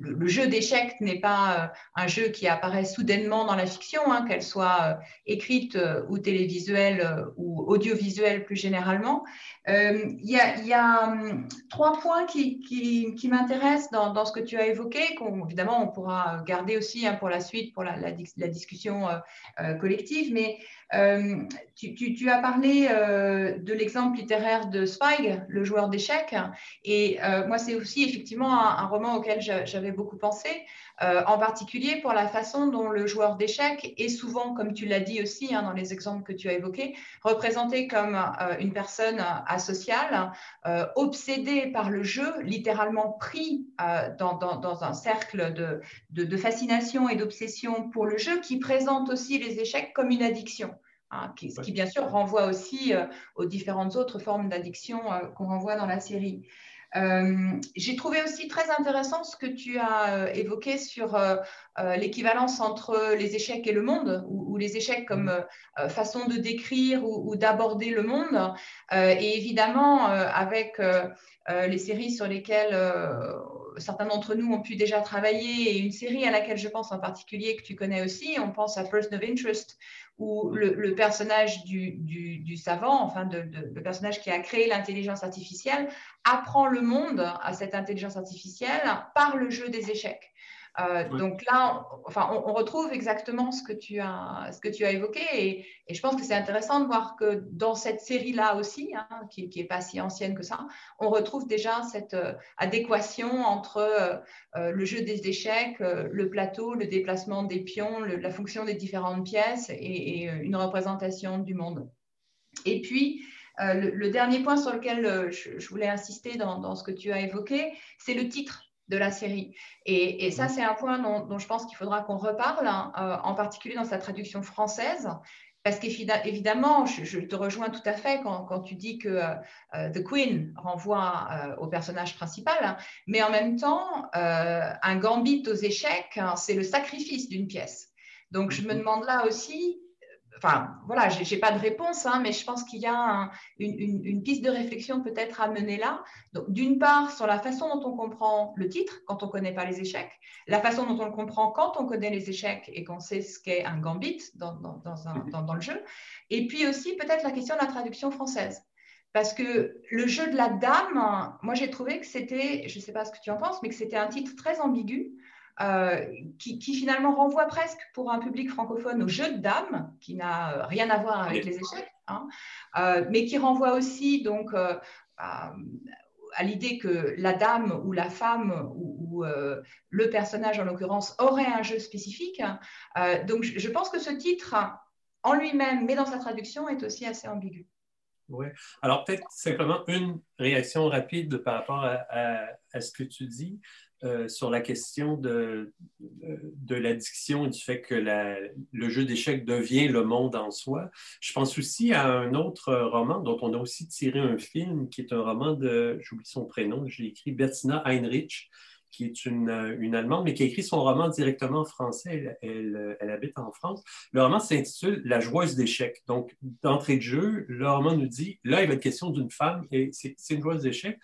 le, jeu d'échecs n'est pas euh, un jeu qui apparaît soudainement dans la fiction, hein, qu'elle soit euh, écrite ou télévisuelle ou audiovisuelle plus généralement. Il y, a, hum, trois points qui, m'intéressent dans, ce que tu as évoqué, qu'on évidemment on pourra garder aussi hein, pour la suite, pour la, discussion collective, mais tu, as parlé de l'exemple littéraire de Zweig, le joueur d'échecs, et moi c'est aussi effectivement un, roman auquel j'avais beaucoup pensé, euh, en particulier pour la façon dont le joueur d'échecs est souvent, comme tu l'as dit aussi hein, dans les exemples que tu as évoqués, représenté comme euh, une personne asociale, obsédée par le jeu, littéralement pris dans, un cercle de, de fascination et d'obsession pour le jeu, qui présente aussi les échecs comme une addiction. Hein, qui, ce qui bien sûr renvoie aussi euh, aux différentes autres formes d'addiction euh, qu'on renvoie dans la série. Euh, j'ai trouvé aussi très intéressant ce que tu as évoqué sur l'équivalence entre les échecs et le monde, ou, les échecs comme mmh. façon de décrire ou, d'aborder le monde. et évidemment, avec les séries sur lesquelles certains d'entre nous ont pu déjà travailler, et une série à laquelle je pense en particulier que tu connais aussi, on pense à Person of Interest, où le, personnage du, savant, enfin le personnage qui a créé l'intelligence artificielle, apprend le monde à cette intelligence artificielle par le jeu des échecs. Euh, donc là, on, enfin, on, retrouve exactement ce que tu as, ce que tu as évoqué et, je pense que c'est intéressant de voir que dans cette série-là aussi, hein, qui n'est pas si ancienne que ça, on retrouve déjà cette euh, adéquation entre euh, le jeu des échecs, le plateau, le déplacement des pions, la fonction des différentes pièces et, une représentation du monde. Et puis, le, dernier point sur lequel je, voulais insister dans, dans, ce que tu as évoqué, c'est le titre de la série. Et, ça, mm. c'est un point dont, je pense qu'il faudra qu'on reparle, hein, euh, en particulier dans sa traduction française. Parce qu'évidemment, je, te rejoins tout à fait quand, tu dis que euh, euh, The Queen renvoie au personnage principal, hein. mais en même temps, un gambit aux échecs, hein, c'est le sacrifice d'une pièce. Donc, je me mm-hmm. demande là aussi, enfin, voilà, je n'ai pas de réponse, hein, mais je pense qu'il y a une, piste de réflexion peut-être à mener là. D'une part, sur la façon dont on comprend le titre quand on ne connaît pas les échecs, la façon dont on le comprend quand on connaît les échecs et qu'on sait ce qu'est un gambit dans, dans, le jeu, et puis aussi peut-être la question de la traduction française. Parce que le jeu de la dame, moi j'ai trouvé que c'était, je ne sais pas ce que tu en penses, mais que c'était un titre très ambigu. Euh, qui, finalement renvoie presque pour un public francophone au jeu de dames, qui n'a rien à voir avec les échecs, hein, euh, mais qui renvoie aussi donc euh, à, l'idée que la dame ou la femme ou, le personnage en l'occurrence aurait un jeu spécifique. donc je, pense que ce titre en lui-même, mais dans sa traduction, est aussi assez ambigu. Oui. Alors, peut-être simplement une réaction rapide par rapport à ce que tu dis. Euh, sur la question de, de l'addiction et du fait que le jeu d'échecs devient le monde en soi. Je pense aussi à un autre roman dont on a aussi tiré un film, qui est un roman de, j'oublie son prénom, je l'ai écrit, Bettina Heinrich, qui est une, une, Allemande, mais qui a écrit son roman directement en français. Elle, elle, habite en France. Le roman s'intitule La joueuse d'échecs. Donc, d'entrée de jeu, le roman nous dit, là, il va être question d'une femme et c'est une joueuse d'échecs.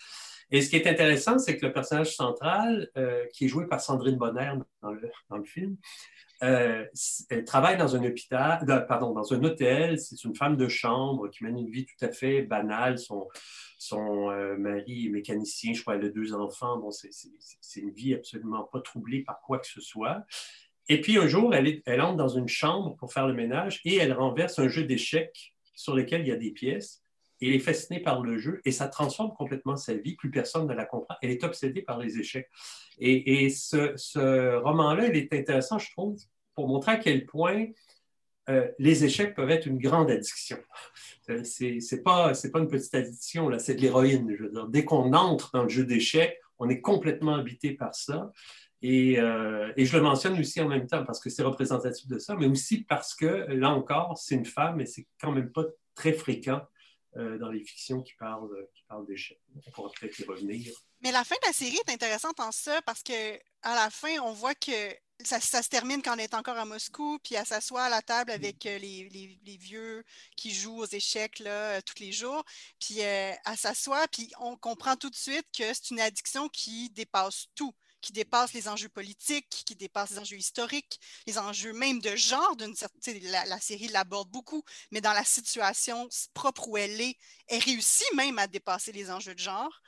Et ce qui est intéressant, c'est que le personnage central, euh, qui est joué par Sandrine Bonner dans le, film, euh, elle travaille dans un hôpital, pardon, dans un hôtel. C'est une femme de chambre qui mène une vie tout à fait banale. Son, euh, mari est mécanicien, je crois, elle a deux enfants. Bon, c'est une vie absolument pas troublée par quoi que ce soit. Et puis un jour, elle entre dans une chambre pour faire le ménage et elle renverse un jeu d'échecs sur lequel il y a des pièces il est fasciné par le jeu et ça transforme complètement sa vie. Plus personne ne la comprend. Elle est obsédée par les échecs. Et, ce, roman-là, il est intéressant, je trouve, pour montrer à quel point euh, les échecs peuvent être une grande addiction. Euh, c'est pas, pas une petite addiction, là, c'est de l'héroïne. Dès qu'on entre dans le jeu d'échecs, on est complètement habité par ça. Et, euh, et, je le mentionne aussi en même temps parce que c'est représentatif de ça, mais aussi parce que, là encore, c'est une femme et c'est quand même pas très fréquent euh, dans les fictions qui parlent, qui parlent d'échecs. On pourra peut-être y revenir. Mais la fin de la série est intéressante en ça parce que à la fin, on voit que ça, se termine quand on est encore à Moscou, puis elle s'assoit à la table avec euh, les, les, vieux qui jouent aux échecs là, euh, tous les jours. Puis elle s'assoit, puis on comprend tout de suite que c'est une addiction qui dépasse tout qui dépasse les enjeux politiques, qui dépasse les enjeux historiques, les enjeux même de genre. D'une certaine, la, la série l'aborde beaucoup, mais dans la situation propre où elle est, elle réussit même à dépasser les enjeux de genre.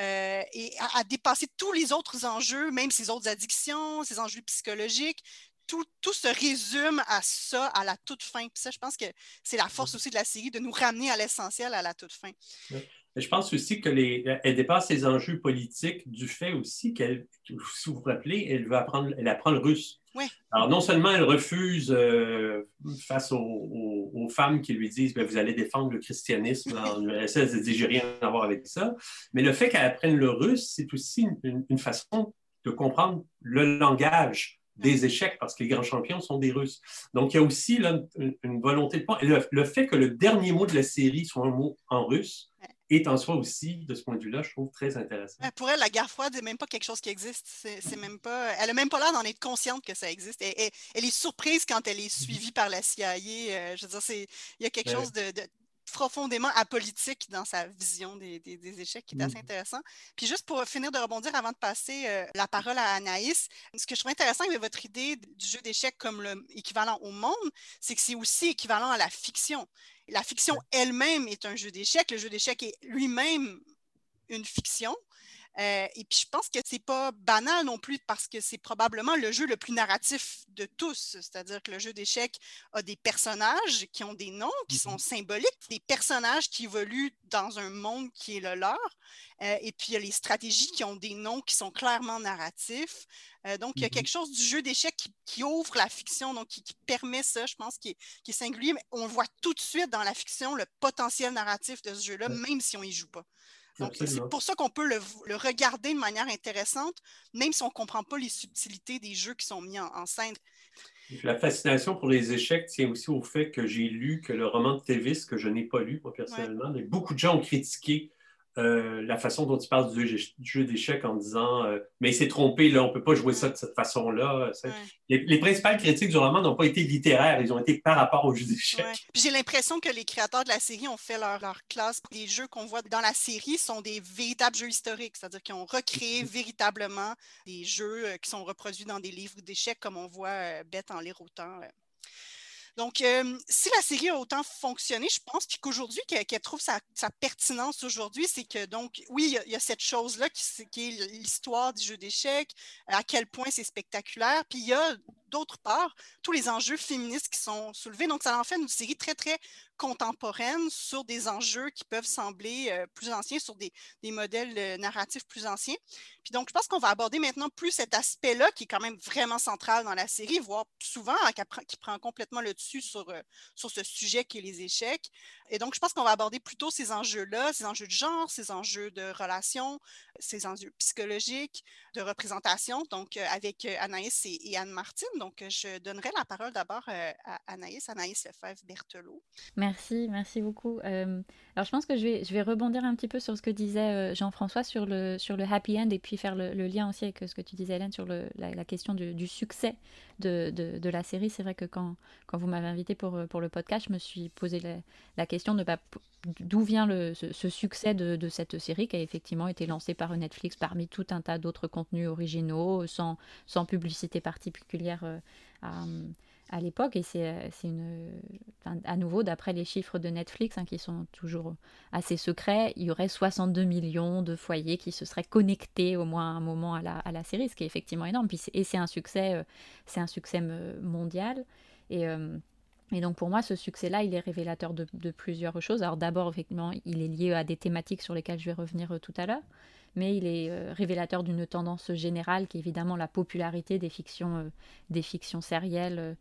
Euh, et à, dépasser tous les autres enjeux, même ses autres addictions, ses enjeux psychologiques. Tout, tout, se résume à ça à la toute fin. Puis ça, je pense que c'est la force aussi de la série, de nous ramener à l'essentiel à la toute fin. Je pense aussi qu'elle dépasse les enjeux politiques du fait aussi qu'elle, si vous vous rappelez, elle veut apprendre, elle apprend le russe. Alors, non seulement elle refuse euh, face aux, femmes qui lui disent ben, Vous allez défendre le christianisme dans l'URSS, elle dit J'ai rien à voir avec ça. Mais le fait qu'elle apprenne le russe, c'est aussi une, façon de comprendre le langage des échecs parce que les grands champions sont des Russes. Donc, il y a aussi une, volonté de. Le, le fait que le dernier mot de la série soit un mot en russe, est en soi aussi, de ce point de vue-là, je trouve très intéressant. Pour elle, la guerre froide n'est même pas quelque chose qui existe. C'est, même pas, elle n'a même pas l'air d'en être consciente que ça existe. Et, elle est surprise quand elle est suivie par la CIA. Euh, je veux dire, il y a quelque chose de, profondément apolitique dans sa vision des, échecs qui est assez mm. intéressant. Puis juste pour finir de rebondir avant de passer euh, la parole à Anaïs, ce que je trouve intéressant avec votre idée du jeu d'échecs comme le équivalent au monde, c'est que c'est aussi équivalent à la fiction. La fiction elle-même est un jeu d'échecs. Le jeu d'échecs est lui-même une fiction. Euh, et puis je pense que c'est pas banal non plus parce que c'est probablement le jeu le plus narratif de tous. C'est-à-dire que le jeu d'échecs a des personnages qui ont des noms, qui sont mm-hmm. symboliques, des personnages qui évoluent dans un monde qui est le leur. Euh, et puis il y a les stratégies qui ont des noms qui sont clairement narratifs. Euh, donc il y a mm-hmm. quelque chose du jeu d'échecs qui, ouvre la fiction, donc qui, permet ça, je pense, qui est, qui est singulier. Mais on voit tout de suite dans la fiction le potentiel narratif de ce jeu-là, même si on n'y joue pas c'est pour ça qu'on peut le, regarder de manière intéressante, même si on ne comprend pas les subtilités des jeux qui sont mis en, scène. La fascination pour les échecs tient aussi au fait que j'ai lu que le roman de Tevis, que je n'ai pas lu moi personnellement, mais beaucoup de gens ont critiqué euh, la façon dont il parle du jeu, d'échecs en disant euh, Mais il s'est trompé, là, on ne peut pas jouer ça de cette façon-là. Les, principales critiques du roman n'ont pas été littéraires, ils ont été par rapport au jeu d'échecs. J'ai l'impression que les créateurs de la série ont fait leur, leur classe. Les jeux qu'on voit dans la série sont des véritables jeux historiques, c'est-à-dire qu'ils ont recréé mm-hmm. véritablement des jeux euh, qui sont reproduits dans des livres d'échecs, comme on voit Bête en lire autant donc, si la série a autant fonctionné, je pense, qu'aujourd'hui, qu'elle trouve sa, pertinence aujourd'hui, c'est que, donc, oui, il y, a cette chose-là qui, est l'histoire du jeu d'échecs, à quel point c'est spectaculaire, puis il y a d'autre part, tous les enjeux féministes qui sont soulevés. Donc, ça en fait une série très, très contemporaine sur des enjeux qui peuvent sembler euh, plus anciens, sur des, modèles euh, narratifs plus anciens. Puis donc, je pense qu'on va aborder maintenant plus cet aspect-là qui est quand même vraiment central dans la série, voire souvent hein, qui, prend complètement le dessus sur, euh, sur ce sujet qui est les échecs. Et donc, je pense qu'on va aborder plutôt ces enjeux-là, ces enjeux de genre, ces enjeux de relations, ces enjeux psychologiques, de représentation, donc avec Anaïs et, Anne-Martine. Donc, je donnerai la parole d'abord à Anaïs, Anaïs Lefebvre-Berthelot. Merci, merci beaucoup. Euh, alors, je pense que je vais, je vais rebondir un petit peu sur ce que disait euh, Jean-François sur le, sur le happy end et puis faire le, lien aussi avec ce que tu disais, Hélène, sur la, question du, succès de, de, la série. C'est vrai que quand, quand vous m'avez invité pour, pour le podcast, je me suis posé la, question de d'où vient le, ce, succès de, de, cette série qui a effectivement été lancée par Netflix parmi tout un tas d'autres contenus originaux, sans, sans publicité particulière euh, à à l'époque. Et c'est euh, une. à nouveau, d'après les chiffres de Netflix, hein, qui sont toujours assez secrets, il y aurait 62 millions de foyers qui se seraient connectés au moins un moment à la, à la série, ce qui est effectivement énorme. Puis et c'est un succès, euh, c'est un succès mondial. Et. Euh, et donc pour moi, ce succès-là, il est révélateur de, plusieurs choses. Alors d'abord, effectivement, il est lié à des thématiques sur lesquelles je vais revenir tout à l'heure mais il est euh, révélateur d'une tendance générale qui est évidemment la popularité des fictions, euh, des fictions sérielles euh,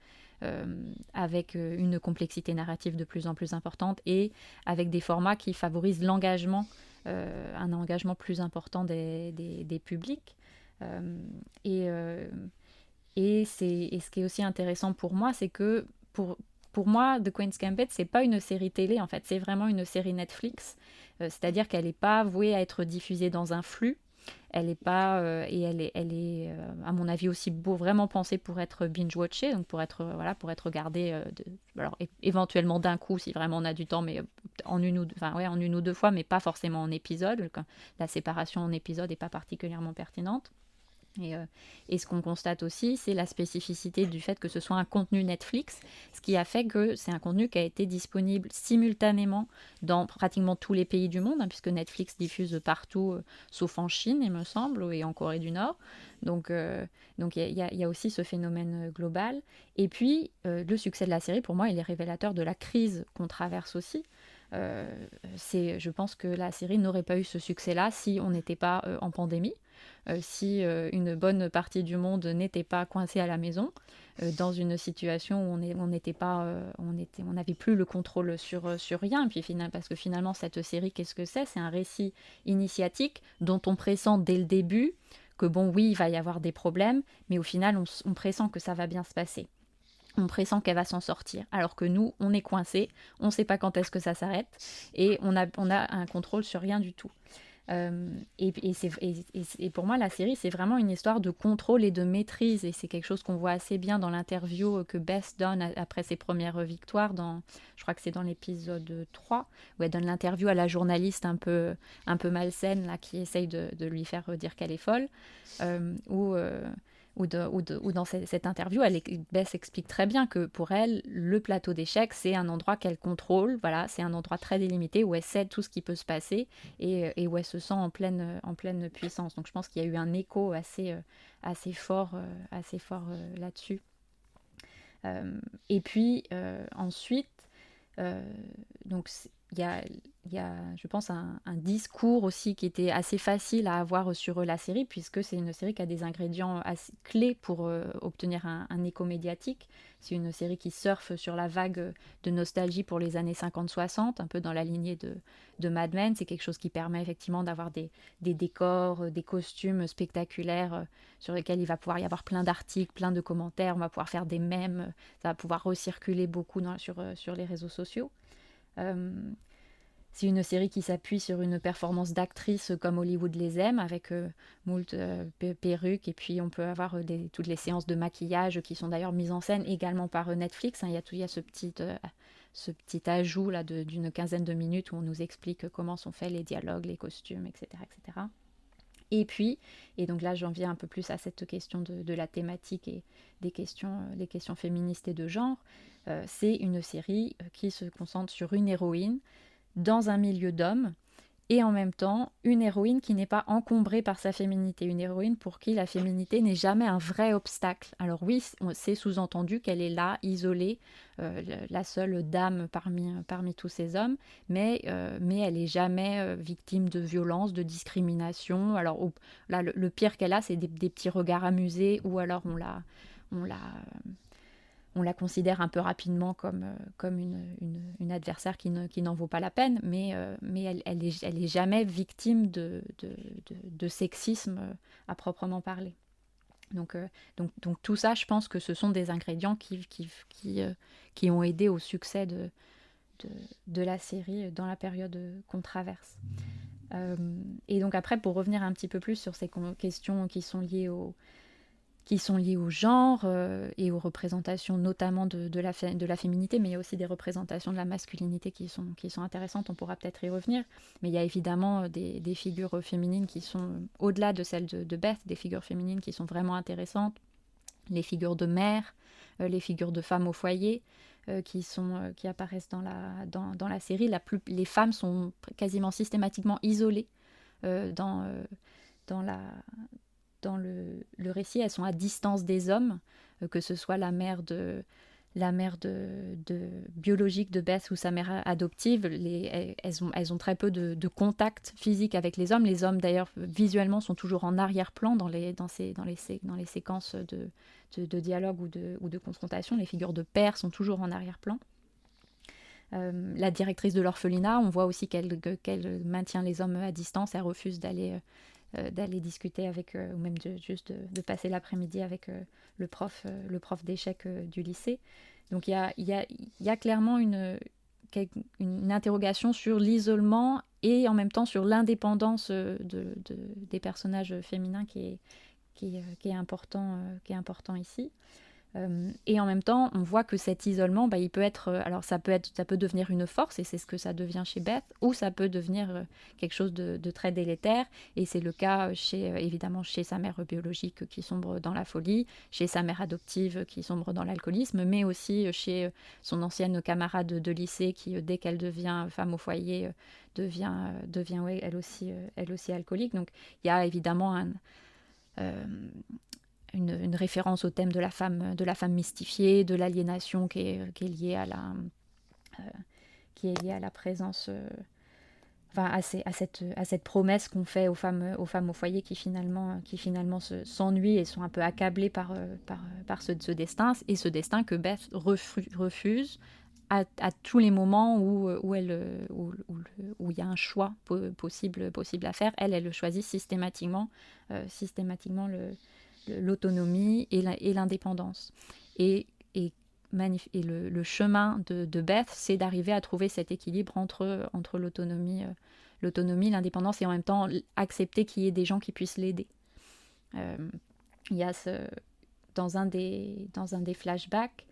avec une complexité narrative de plus en plus importante et avec des formats qui favorisent l'engagement, un engagement plus important des, publics. et, et, et ce qui est aussi intéressant pour moi, c'est que pour, pour moi, The Queen's Gambit, c'est pas une série télé en fait, c'est vraiment une série Netflix euh, c'est-à-dire qu'elle n'est pas vouée à être diffusée dans un flux. Elle n'est pas euh, et elle est, elle est euh, à mon avis aussi beau, vraiment pensée pour être binge watchée, donc pour être voilà pour être regardée, alors éventuellement d'un coup si vraiment on a du temps, mais en une ou ouais, en une ou deux fois, mais pas forcément en épisode. La séparation en épisode n'est pas particulièrement pertinente. Euh, et, ce qu'on constate aussi, c'est la spécificité du fait que ce soit un contenu Netflix, ce qui a fait que c'est un contenu qui a été disponible simultanément dans pratiquement tous les pays du monde, hein, puisque Netflix diffuse partout, euh, sauf en Chine, il me semble, et en Corée du Nord. Donc euh, donc il y, y, a aussi ce phénomène global. Et puis, le succès de la série, pour moi, il est révélateur de la crise qu'on traverse aussi. c'est, je pense que la série n'aurait pas eu ce succès-là si on n'était pas en pandémie. Euh, si euh, une bonne partie du monde n'était pas coincée à la maison, euh, dans une situation où on n'était pas, on n'avait plus le contrôle sur, sur rien. Puis finalement, parce que finalement, cette série, qu'est-ce que c'est? C'est un récit initiatique dont on pressent dès le début que bon, oui, il va y avoir des problèmes, mais au final, on, on pressent que ça va bien se passer on pressent qu'elle va s'en sortir. Alors que nous, on est coincé, on ne sait pas quand est-ce que ça s'arrête, et on a, on a un contrôle sur rien du tout. Euh, et, et, pour moi, la série, c'est vraiment une histoire de contrôle et de maîtrise. Et c'est quelque chose qu'on voit assez bien dans l'interview que Beth donne après ses premières victoires. Dans, je crois que c'est dans l'épisode 3, où elle donne l'interview à la journaliste un peu, un peu malsaine, là, qui essaye de, lui faire dire qu'elle est folle. Euh, euh, ou, dans cette, interview, elle, Bess explique très bien que pour elle, le plateau d'échecs, c'est un endroit qu'elle contrôle, voilà, c'est un endroit très délimité où elle sait tout ce qui peut se passer et, où elle se sent en pleine, puissance. Donc je pense qu'il y a eu un écho assez, euh, assez fort, euh, assez fort euh, là-dessus. et puis ensuite, donc il y a, je pense, un, discours aussi qui était assez facile à avoir sur la série, puisque c'est une série qui a des ingrédients clés pour euh, obtenir un, écho médiatique. C'est une série qui surfe sur la vague de nostalgie pour les années 50-60, un peu dans la lignée de, Mad Men. C'est quelque chose qui permet effectivement d'avoir des, décors, des costumes spectaculaires euh, sur lesquels il va pouvoir y avoir plein d'articles, plein de commentaires. On va pouvoir faire des mèmes, ça va pouvoir recirculer beaucoup euh, sur les réseaux sociaux. Euh, c'est une série qui s'appuie sur une performance d'actrice comme Hollywood les aime, avec euh, moult euh, perruques, et puis on peut avoir toutes les séances de maquillage qui sont d'ailleurs mises en scène également par Netflix. Hein. Il, y a y a ce petit, ce petit ajout là d'une quinzaine de minutes où on nous explique comment sont faits les dialogues, les costumes, etc. etc. Et puis, et donc là j'en viens un peu plus à cette question de, de la thématique et des questions, les questions féministes et de genre, euh, c'est une série euh, qui se concentre sur une héroïne dans un milieu d'hommes et en même temps une héroïne qui n'est pas encombrée par sa féminité, une héroïne pour qui la féminité n'est jamais un vrai obstacle. Alors oui, c'est sous-entendu qu'elle est là, isolée, euh, la seule dame parmi, parmi tous ces hommes, mais, mais elle n'est jamais victime de violence, de discrimination. Alors là, le, pire qu'elle a, c'est des, des, petits regards amusés, ou alors on la... On la on la considère un peu rapidement comme, euh, comme une, adversaire qui, n'en vaut pas la peine, mais, euh, mais elle, elle, est, jamais victime de, sexisme euh, à proprement parler. Donc, donc, donc, tout ça, je pense que ce sont des ingrédients qui, qui, qui, ont aidé au succès de, de, la série dans la période qu'on traverse. et donc après, pour revenir un petit peu plus sur ces questions qui sont liées au, qui sont liées au genre euh, et aux représentations notamment de, de, la de, la féminité, mais il y a aussi des représentations de la masculinité qui sont, qui sont intéressantes, on pourra peut-être y revenir. Mais il y a évidemment euh, des, des figures féminines qui sont au-delà de celles de, Beth, des figures féminines qui sont vraiment intéressantes, les figures de mère, euh, les figures de femmes au foyer. qui, sont, qui apparaissent dans la, dans, dans la série. La plus, les femmes sont quasiment systématiquement isolées dans, dans, la, dans le, récit, elles sont à distance des hommes, euh, que ce soit la mère de la mère biologique de Beth ou sa mère adoptive, les, elles, ont, très peu de, contact physique avec les hommes. Les hommes, d'ailleurs, visuellement, sont toujours en arrière-plan dans les, séquences de, dialogue ou de, confrontation. Les figures de père sont toujours en arrière-plan. Euh, la directrice de l'orphelinat, on voit aussi qu'elle maintient les hommes à distance, elle refuse d'aller euh, d'aller discuter avec, euh, ou même de, juste de, passer l'après-midi avec euh, le prof, le prof du lycée. Donc il y a, y, a, y a, clairement une, une interrogation sur l'isolement et en même temps sur l'indépendance de, des personnages féminins qui est, qui, qui est, important, qui est important ici. Euh, et en même temps, on voit que cet isolement, bah, il peut être, euh, alors ça peut être, ça peut devenir une force, et c'est ce que ça devient chez Beth, ou ça peut devenir euh, quelque chose de, très délétère, et c'est le cas évidemment, chez sa mère biologique qui sombre dans la folie, chez sa mère adoptive qui sombre dans l'alcoolisme, mais aussi chez son ancienne camarade de lycée qui, dès qu'elle devient femme au foyer, devient, devient elle aussi, elle aussi alcoolique. Donc il y a évidemment un une, référence au thème de la femme, de la femme mystifiée, de l'aliénation qui est, qui est liée à la, euh, qui est liée à la présence enfin, à, cette, à cette promesse qu'on fait aux femmes, aux femmes au foyer qui finalement, qui finalement s'ennuient et sont un peu accablées par, euh, par, par ce, ce, destin, et ce destin que Beth refuse à, tous les moments où, où, elle, où, où, il y a un choix possible, possible à faire. Elle, elle le choisit systématiquement, euh, systématiquement l'autonomie et l'indépendance. Et, le, chemin de, Beth, c'est d'arriver à trouver cet équilibre entre, l'autonomie, euh, l'autonomie, l'indépendance et en même temps accepter qu'il y ait des gens qui puissent l'aider. Euh, il y a dans, un des, dans un des flashbacks,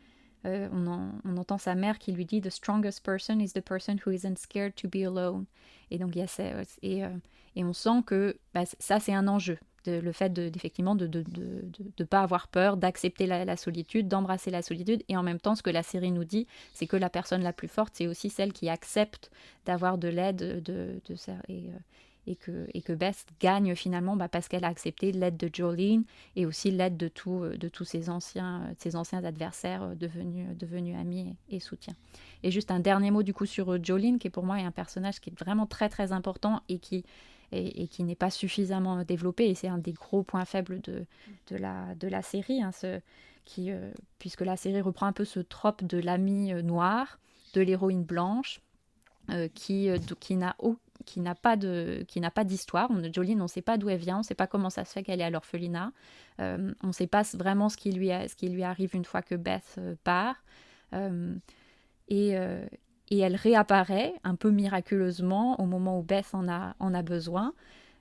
euh, on, en, on, entend sa mère qui lui dit The strongest person is the person who isn't scared to be alone. Et donc, il y a ça, et, et on sent que bah, ça, c'est un enjeu le fait de, effectivement de ne de, de, pas avoir peur, d'accepter la, solitude, d'embrasser la solitude. Et en même temps, ce que la série nous dit, c'est que la personne la plus forte, c'est aussi celle qui accepte d'avoir de l'aide de, de, et, euh, et, que, et que Beth gagne finalement bah, parce qu'elle a accepté l'aide de Jolene et aussi l'aide de, tout, de tous ses anciens, ses anciens adversaires euh, devenus, devenus amis et, et soutiens. Et juste un dernier mot du coup sur euh, Jolene, qui pour moi est un personnage qui est vraiment très très important et qui et, qui n'est pas suffisamment développé. Et c'est un des gros points faibles de, de, la, de la série, hein, ce, qui, euh, puisque la série reprend un peu ce trope de l'ami euh, noir, de l'héroïne blanche, euh, qui, qui n'a pas qui n'a pas d'histoire. Jolene, on ne sait pas d'où elle vient, on ne sait pas comment ça se fait qu'elle est à l'orphelinat. on ne sait pas vraiment ce qui lui ce qui lui arrive une fois que Beth part. et, et elle réapparaît un peu miraculeusement au moment où Beth en a, en a besoin.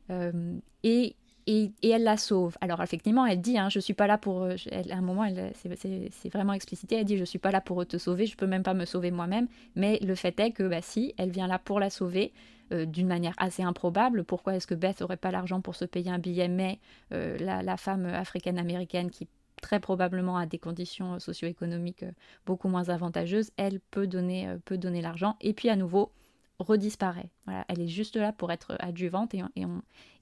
Euh, et, et, elle la sauve. Alors effectivement, elle dit, hein, je suis pas là pour... Euh, à un moment, c'est vraiment explicité, elle dit, je suis pas là pour te sauver, je peux même pas me sauver moi-même. Mais le fait est que, bah si, elle vient là pour la sauver. Euh, d'une manière assez improbable. Pourquoi est-ce que Beth aurait pas l'argent pour se payer un billet, mais la, femme africaine-américaine qui très probablement à des conditions socio-économiques euh, beaucoup moins avantageuses, elle peut donner, euh, peut donner l'argent et puis à nouveau redisparaît. Voilà, elle est juste là pour être adjuvante et il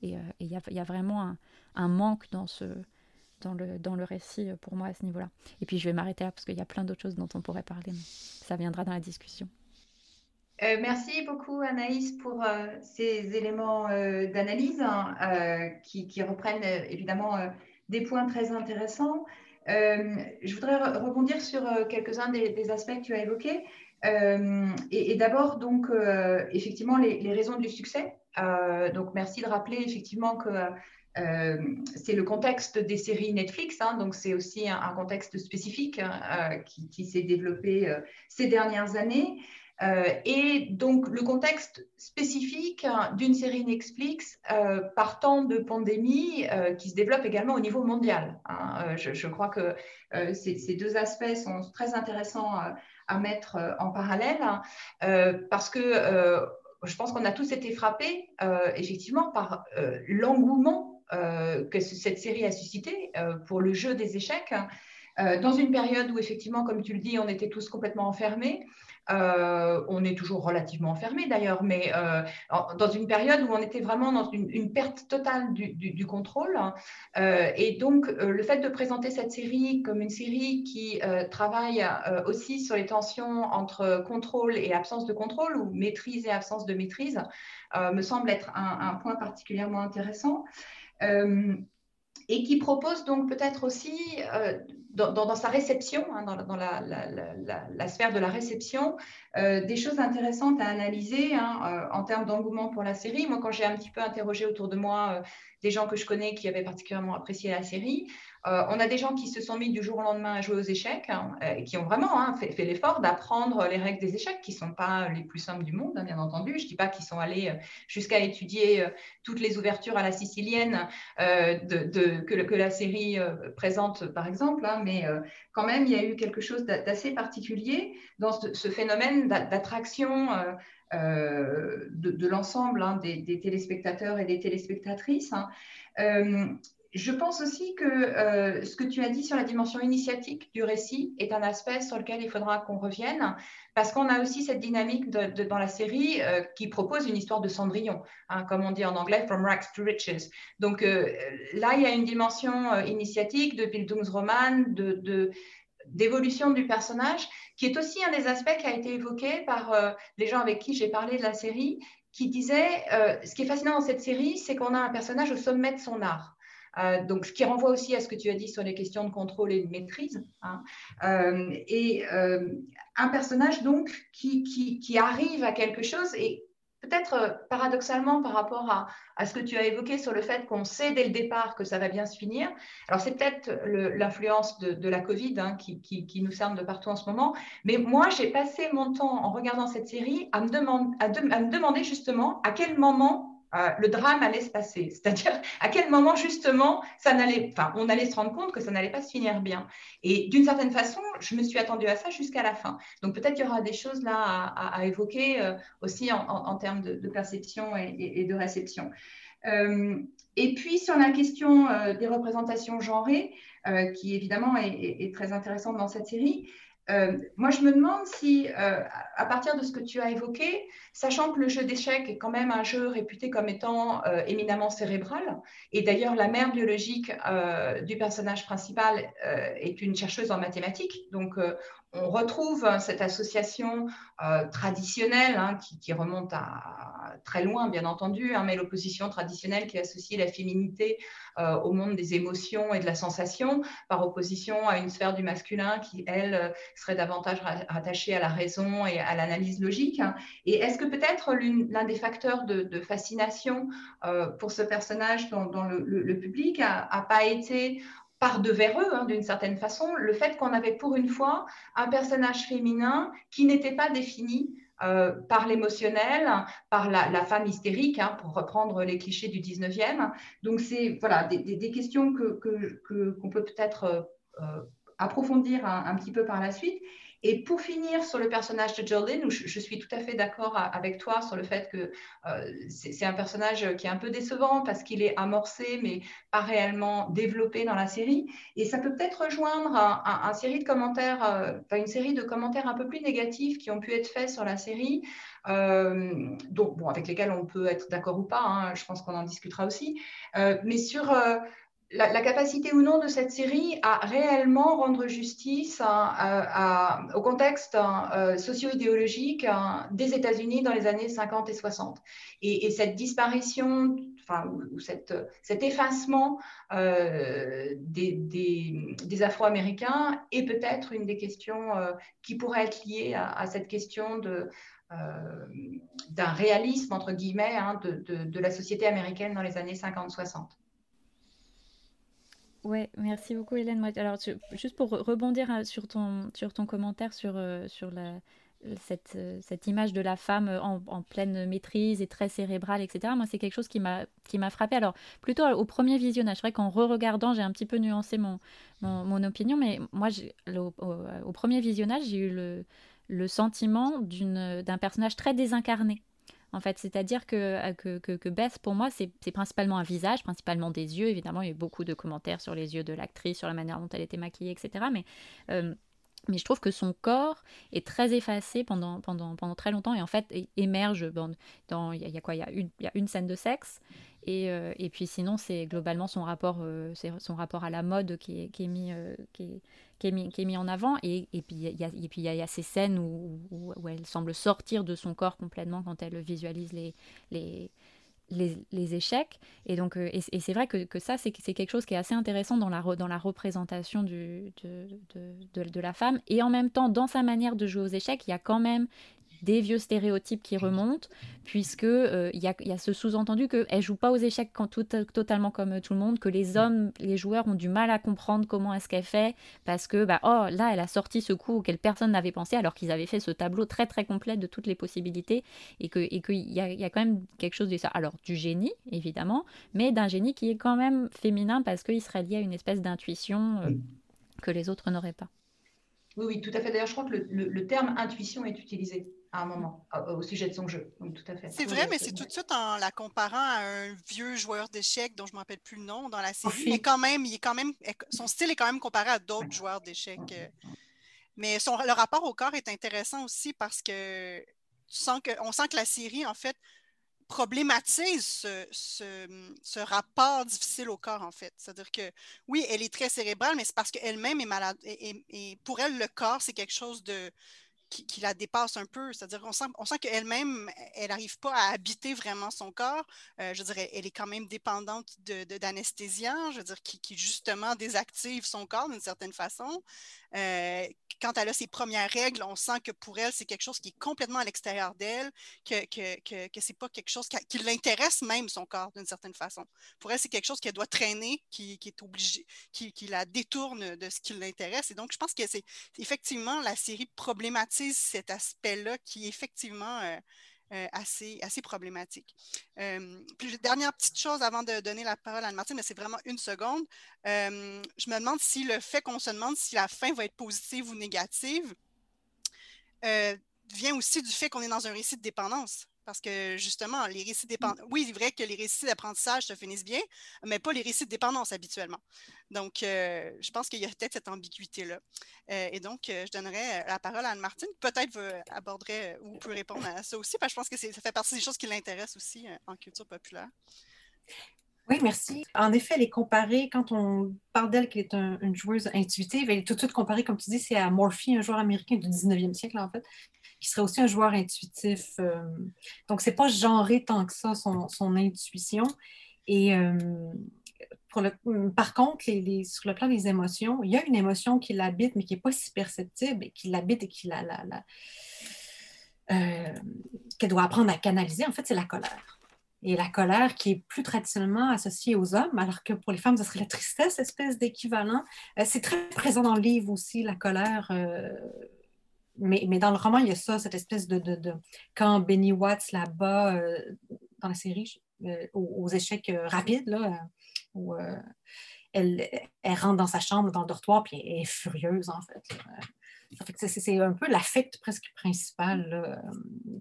et, euh, et, y, a, y, a, vraiment un, manque dans, ce, dans, le, dans le récit pour moi à ce niveau-là. Et puis je vais m'arrêter là parce qu'il y a plein d'autres choses dont on pourrait parler, mais ça viendra dans la discussion. Euh, merci beaucoup Anaïs pour euh, ces éléments euh, d'analyse hein, qui, reprennent évidemment des points très intéressants. Euh, je voudrais rebondir sur euh, quelques-uns des, aspects que tu as évoqués. Euh, et, d'abord, donc, effectivement, les, raisons du succès. donc, merci de rappeler effectivement que c'est le contexte des séries Netflix, hein, donc c'est aussi un, contexte spécifique hein, qui, qui s'est développé ces dernières années. Euh, et donc, le contexte spécifique d'une série Netflix euh, partant de pandémie euh, qui se développe également au niveau mondial. Hein. Je, crois que ces, deux aspects sont très intéressants à mettre en parallèle parce que je pense qu'on a tous été frappés effectivement par l'engouement que cette série a suscité pour le jeu des échecs. dans une période où effectivement, comme tu le dis, on était tous complètement enfermés, euh, on est toujours relativement enfermé d'ailleurs, mais euh, dans une période où on était vraiment dans une, perte totale du, contrôle. Euh, et donc, le fait de présenter cette série comme une série qui travaille aussi sur les tensions entre contrôle et absence de contrôle, ou maîtrise et absence de maîtrise, me semble être un, point particulièrement intéressant. et qui propose donc peut-être aussi dans, sa réception, hein, dans, la, sphère de la réception, euh, des choses intéressantes à analyser hein, euh, en termes d'engouement pour la série. Moi, quand j'ai un petit peu interrogé autour de moi euh, des gens que je connais qui avaient particulièrement apprécié la série, euh, on a des gens qui se sont mis du jour au lendemain à jouer aux échecs, hein, et qui ont vraiment hein, fait, l'effort d'apprendre les règles des échecs, qui ne sont pas les plus simples du monde, hein, bien entendu. Je ne dis pas qu'ils sont allés euh, jusqu'à étudier euh, toutes les ouvertures à la sicilienne que, la série présente, par exemple, mais quand même, il y a eu quelque chose d'assez particulier dans ce, phénomène d'attraction. de, l'ensemble des, téléspectateurs et des téléspectatrices je pense aussi que euh, ce que tu as dit sur la dimension initiatique du récit est un aspect sur lequel il faudra qu'on revienne, parce qu'on a aussi cette dynamique dans la série euh, qui propose une histoire de Cendrillon, hein, comme on dit en anglais, from rags to riches. Donc euh, là, il y a une dimension initiatique de Bildungsroman, de, d'évolution du personnage, qui est aussi un des aspects qui a été évoqué par les gens avec qui j'ai parlé de la série, qui disaient, ce qui est fascinant dans cette série, c'est qu'on a un personnage au sommet de son art. Euh, donc, ce qui renvoie aussi à ce que tu as dit sur les questions de contrôle et de maîtrise. Hein. Euh, et euh, un personnage donc qui, qui, arrive à quelque chose et peut-être paradoxalement par rapport à, à, ce que tu as évoqué sur le fait qu'on sait dès le départ que ça va bien se finir. Alors, c'est peut-être l'influence de, la Covid hein, qui, qui, nous cerne de partout en ce moment. Mais moi, j'ai passé mon temps en regardant cette série à me demander justement à quel moment euh, le drame allait se passer. C'est-à-dire à quel moment justement ça n'allait, enfin, on allait se rendre compte que ça n'allait pas se finir bien. Et d'une certaine façon, je me suis attendue à ça jusqu'à la fin. Donc peut-être qu'il y aura des choses là à, évoquer euh, aussi en, termes de, perception et, de réception. Euh, et puis sur la question des représentations genrées, qui évidemment est, très intéressante dans cette série, euh, moi, je me demande si, euh, à partir de ce que tu as évoqué, sachant que le jeu d'échecs est quand même un jeu réputé comme étant euh, éminemment cérébral, et d'ailleurs la mère biologique du personnage principal est une chercheuse en mathématiques, donc on retrouve cette association traditionnelle hein, qui, remonte à très loin, bien entendu, hein, mais l'opposition traditionnelle qui associe la féminité au monde des émotions et de la sensation, par opposition à une sphère du masculin qui, elle, serait davantage rattachée à la raison et à l'analyse logique. Et est-ce que peut-être l'un des facteurs de, fascination euh, pour ce personnage dans, le, public n'a pas été par devers eux, hein, d'une certaine façon, le fait qu'on avait pour une fois un personnage féminin qui n'était pas défini euh, par l'émotionnel, par la, femme hystérique, hein, pour reprendre les clichés du 19e. Donc, c'est voilà, des, questions qu'on que, peut peut-être euh, approfondir un, petit peu par la suite. Et pour finir sur le personnage de où je, suis tout à fait d'accord avec toi sur le fait que euh, c'est un personnage qui est un peu décevant parce qu'il est amorcé mais pas réellement développé dans la série. Et ça peut peut-être rejoindre un, série de commentaires, euh, une série de commentaires un peu plus négatifs qui ont pu être faits sur la série. Euh, donc, bon, avec lesquels on peut être d'accord ou pas, hein, je pense qu'on en discutera aussi, mais sur la, capacité ou non de cette série à réellement rendre justice au contexte euh, socio-idéologique hein, des États-Unis dans les années 50 et 60. Et, cette disparition, enfin, ou, cet effacement euh, des, Afro-Américains est peut-être une des questions euh, qui pourrait être liée à, cette question de, d'un réalisme, entre guillemets, hein, de, la société américaine dans les années 50-60. Ouais, merci beaucoup Hélène. alors, juste pour rebondir hein, sur ton, sur ton commentaire sur, euh, euh, cette, image de la femme en, en, pleine maîtrise et très cérébrale, etc. Moi, c'est quelque chose qui m'a frappé. Alors, plutôt au premier visionnage. C'est vrai qu'en re-regardant, j'ai un petit peu nuancé mon, opinion, mais moi, au, au, premier visionnage, j'ai eu le, le sentiment d'un personnage très désincarné en fait. C'est-à-dire que, euh, que, que, Beth, pour moi, c'est principalement un visage, principalement des yeux. Évidemment, il y a eu beaucoup de commentaires sur les yeux de l'actrice, sur la manière dont elle était maquillée, etc. Mais, euh, mais je trouve que son corps est très effacé pendant, pendant, pendant très longtemps et en fait émerge dans... Y, a y a, il y a une scène de sexe et, euh, et puis sinon, c'est globalement son rapport, c'est son rapport à la mode qui est, qui est mis, qui est, mis, en avant. Et, puis il y, y, a ces scènes où, elle semble sortir de son corps complètement quand elle visualise les, échecs. Et donc, euh, et, c'est vrai que, ça, c'est quelque chose qui est assez intéressant dans la, représentation de, la femme. Et en même temps, dans sa manière de jouer aux échecs, il y a quand même des vieux stéréotypes qui remontent, puisque euh, il y, a, ce sous-entendu qu'elle joue pas aux échecs quand tout, totalement comme tout le monde, que les hommes, les joueurs ont du mal à comprendre comment est-ce qu'elle fait, parce que bah oh là elle a sorti ce coup auquel personne n'avait pensé, alors qu'ils avaient fait ce tableau très très complet de toutes les possibilités, et que et qu'il y a, y a quand même quelque chose de ça. Alors du génie évidemment, mais d'un génie qui est quand même féminin parce qu'il serait lié à une espèce d'intuition euh, que les autres n'auraient pas. Oui, oui, tout à fait. D'ailleurs, je crois que le terme intuition est utilisé à un moment au sujet de son jeu. tout à fait. C'est vrai, mais c'est tout de suite en la comparant à un vieux joueur d'échecs dont je ne me rappelle plus le nom dans la série. Mais quand même, il est quand même, son style est quand même comparé à d'autres joueurs d'échecs. Euh. Mais son, le rapport au corps est intéressant aussi parce que tu sens que, on sent que la série, en fait, problématise ce, rapport difficile au corps, en fait. C'est-à-dire que oui, elle est très cérébrale, mais c'est parce qu'elle-même est malade. et, pour elle, le corps, c'est quelque chose de, qui, la dépasse un peu. C'est-à-dire qu'on sent, on sent qu'elle-même, elle n'arrive pas à habiter vraiment son corps. Euh, je dirais, elle est quand même dépendante d'anesthésiens, de, je veux dire, qui, justement désactive son corps d'une certaine façon. Euh, quand elle a ses premières règles, on sent que pour elle, c'est quelque chose qui est complètement à l'extérieur d'elle, que, que, que, c'est pas quelque chose qui, l'intéresse même, son corps, d'une certaine façon. Pour elle, c'est quelque chose qu'elle doit traîner, qui, qui est obligé, qui, la détourne de ce qui l'intéresse. Et donc, je pense que c'est effectivement la série cet aspect-là qui est effectivement euh, euh, assez, assez problématique. Euh, dernière petite chose avant de donner la parole à Anne-Martine, mais c'est vraiment une seconde. Je me demande si le fait qu'on se demande si la fin va être positive ou négative vient aussi du fait qu'on est dans un récit de dépendance. Parce que justement, les récits dépendants. Oui, c'est vrai que les récits d'apprentissage se finissent bien, mais pas les récits de dépendance habituellement. Donc, euh, je pense qu'il y a peut-être cette ambiguïté-là. Euh, et donc, euh, je donnerai la parole à Anne-Martine. Peut-être aborderait ou peut répondre à ça aussi, parce que je pense que ça fait partie des choses qui l'intéressent aussi en culture populaire. Oui, merci. En effet, elle est comparée, quand on parle d'elle qu'elle est une joueuse intuitive, elle est tout de suite comparée, comme tu dis, c'est à Morphy, un joueur américain du 19e siècle, en fait, qui serait aussi un joueur intuitif. Euh, donc, c'est pas genré tant que ça, son, intuition. Et euh, le, par contre, sur le plan des émotions, il y a une émotion qui l'habite, mais qui n'est pas si perceptible, et qui l'habite et qui la, la, euh, qu'elle doit apprendre à canaliser, en fait, c'est la colère et la colère qui est plus traditionnellement associée aux hommes, alors que pour les femmes, ce serait la tristesse, espèce d'équivalent. Euh, c'est très présent dans le livre aussi, la colère. Mais, mais, dans le roman, il y a ça, cette espèce de... de, quand Benny Watts là-bas, euh, dans la série, aux, échecs rapides, là, où elle, elle, rentre dans sa chambre, dans le dortoir, puis elle est furieuse, en fait. c'est un peu l'affect presque principal.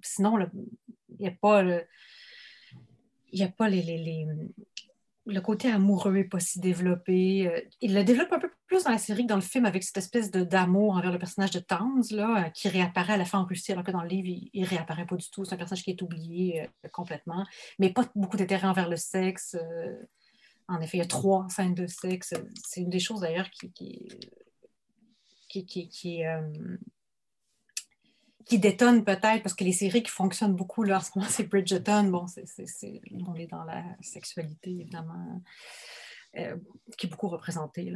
Sinon, il n'y a pas il n'y a pas les, le côté amoureux n'est pas si développé. Euh, il le développe un peu plus dans la série que dans le film avec cette espèce d'amour envers le personnage de Towns, là, euh, qui réapparaît à la fin en Russie, alors que dans le livre, il, réapparaît pas du tout. C'est un personnage qui est oublié euh, complètement, mais pas beaucoup d'intérêt envers le sexe. en effet, il y a trois scènes de sexe. C'est une des choses d'ailleurs qui, qui, qui, qui détonne peut-être, parce que les séries qui fonctionnent beaucoup là, en ce moment, c'est Bridgerton. Bon, c'est, on est dans la sexualité, évidemment, qui est beaucoup représentée.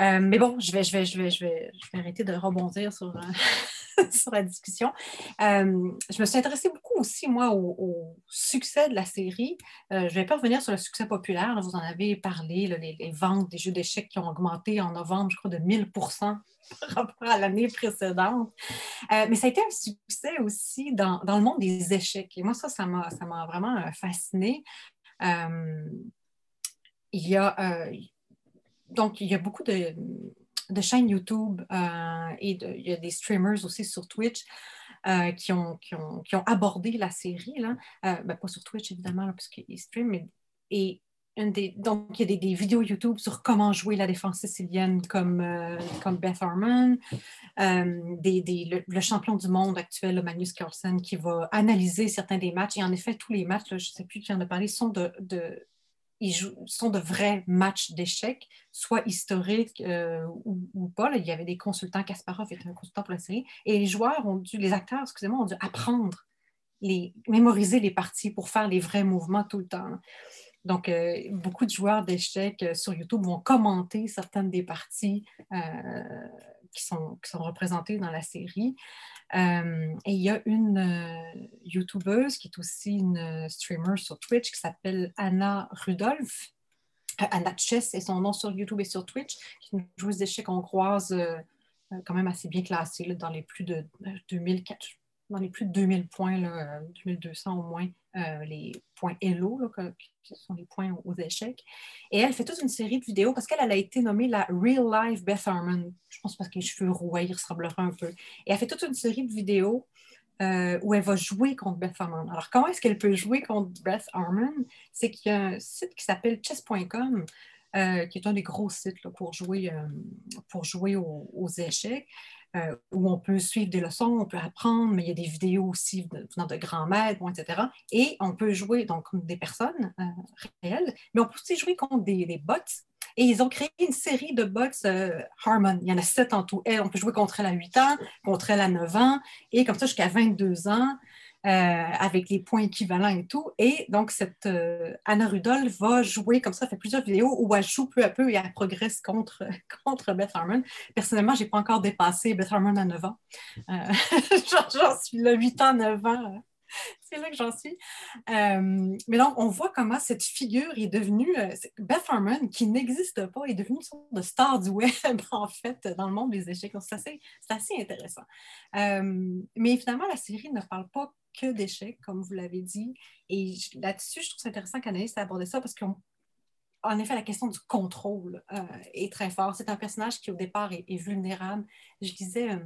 Euh, mais bon, je vais, je, vais, je, vais, je, vais, je vais arrêter de rebondir sur, euh, la discussion. je me suis intéressée beaucoup aussi, moi, au, succès de la série. je ne vais pas revenir sur le succès populaire. vous en avez parlé, les, ventes des jeux d'échecs qui ont augmenté en novembre, je crois, de 1000% par rapport à l'année précédente. Euh, mais ça a été un succès aussi dans, dans, le monde des échecs. Et moi, ça, ça m'a vraiment euh, fasciné. Euh, il y a donc il y a beaucoup de, de chaînes YouTube et il y a des streamers aussi sur Twitch qui, ont, qui, ont, qui, ont, abordé la série. Là. Ben, pas sur Twitch, évidemment, puisqu'ils streament, mais, et donc, il y a des, vidéos YouTube sur comment jouer la défense sicilienne comme, euh, comme Beth Harmon, euh, le, champion du monde actuel, Magnus Carlsen, qui va analyser certains des matchs. Et en effet, tous les matchs, je ne sais plus qui en a parlé, sont de, ils sont de vrais matchs d'échecs, soit historiques euh, ou, pas. il y avait des consultants, Kasparov était un consultant pour la série, et les joueurs ont dû, les acteurs, excusez-moi, ont dû apprendre, les, mémoriser les parties pour faire les vrais mouvements tout le temps. Donc, euh, beaucoup de joueurs d'échecs euh, sur YouTube vont commenter certaines des parties qui, sont, représentées dans la série. Et il y a une YouTubeuse qui est aussi une streamer sur Twitch qui s'appelle Anna Rudolph. Anna Chess est son nom sur YouTube et sur Twitch, qui est une joueuse d'échecs hongroise quand même assez bien classée dans les plus de 2004, dans les plus de 2000 points, là, 2200 au moins, euh, les points Hello, qui sont les points aux échecs. Et elle fait toute une série de vidéos parce qu'elle a été nommée la Real Life Beth Harmon. Je pense parce que les cheveux roués, il ressemblerait un peu. Et elle fait toute une série de vidéos euh, où elle va jouer contre Beth Harmon. Alors, comment est-ce qu'elle peut jouer contre Beth Harmon? C'est qu'il y a un site qui s'appelle chess.com euh, qui est un des gros sites pour jouer, pour jouer aux, échecs. Euh, où on peut suivre des leçons, on peut apprendre, mais il y a des vidéos aussi venant de grands maîtres, etc. Et on peut jouer donc des personnes euh, réelles, mais on peut aussi jouer contre des, bots. Et ils ont créé une série de bots euh, Harmon. Il y en a sept en tout. On peut jouer contre elle à 8 ans, contre elle à 9 ans, et comme ça jusqu'à 22 ans. Euh, avec les points équivalents et tout. Et donc, cette euh, Anna Rudolph va jouer comme ça, fait plusieurs vidéos où elle joue peu à peu et elle progresse contre, contre Beth Harmon. Personnellement, je n'ai pas encore dépassé Beth Harmon à 9 ans. Euh, j'en suis là, 8 ans, 9 ans. C'est là que j'en suis. mais donc, on voit comment cette figure est devenue, Beth Harmon, qui n'existe pas, est devenue une sorte de star du web, en fait, dans le monde des échecs. C'est assez, assez, intéressant. mais finalement, la série ne parle pas que d'échecs, comme vous l'avez dit. Et là-dessus, je trouve ça intéressant qu'Anaïs ait abordé ça parce qu'en effet, la question du contrôle euh, est très forte. C'est un personnage qui, au départ, est, vulnérable. Je disais, euh,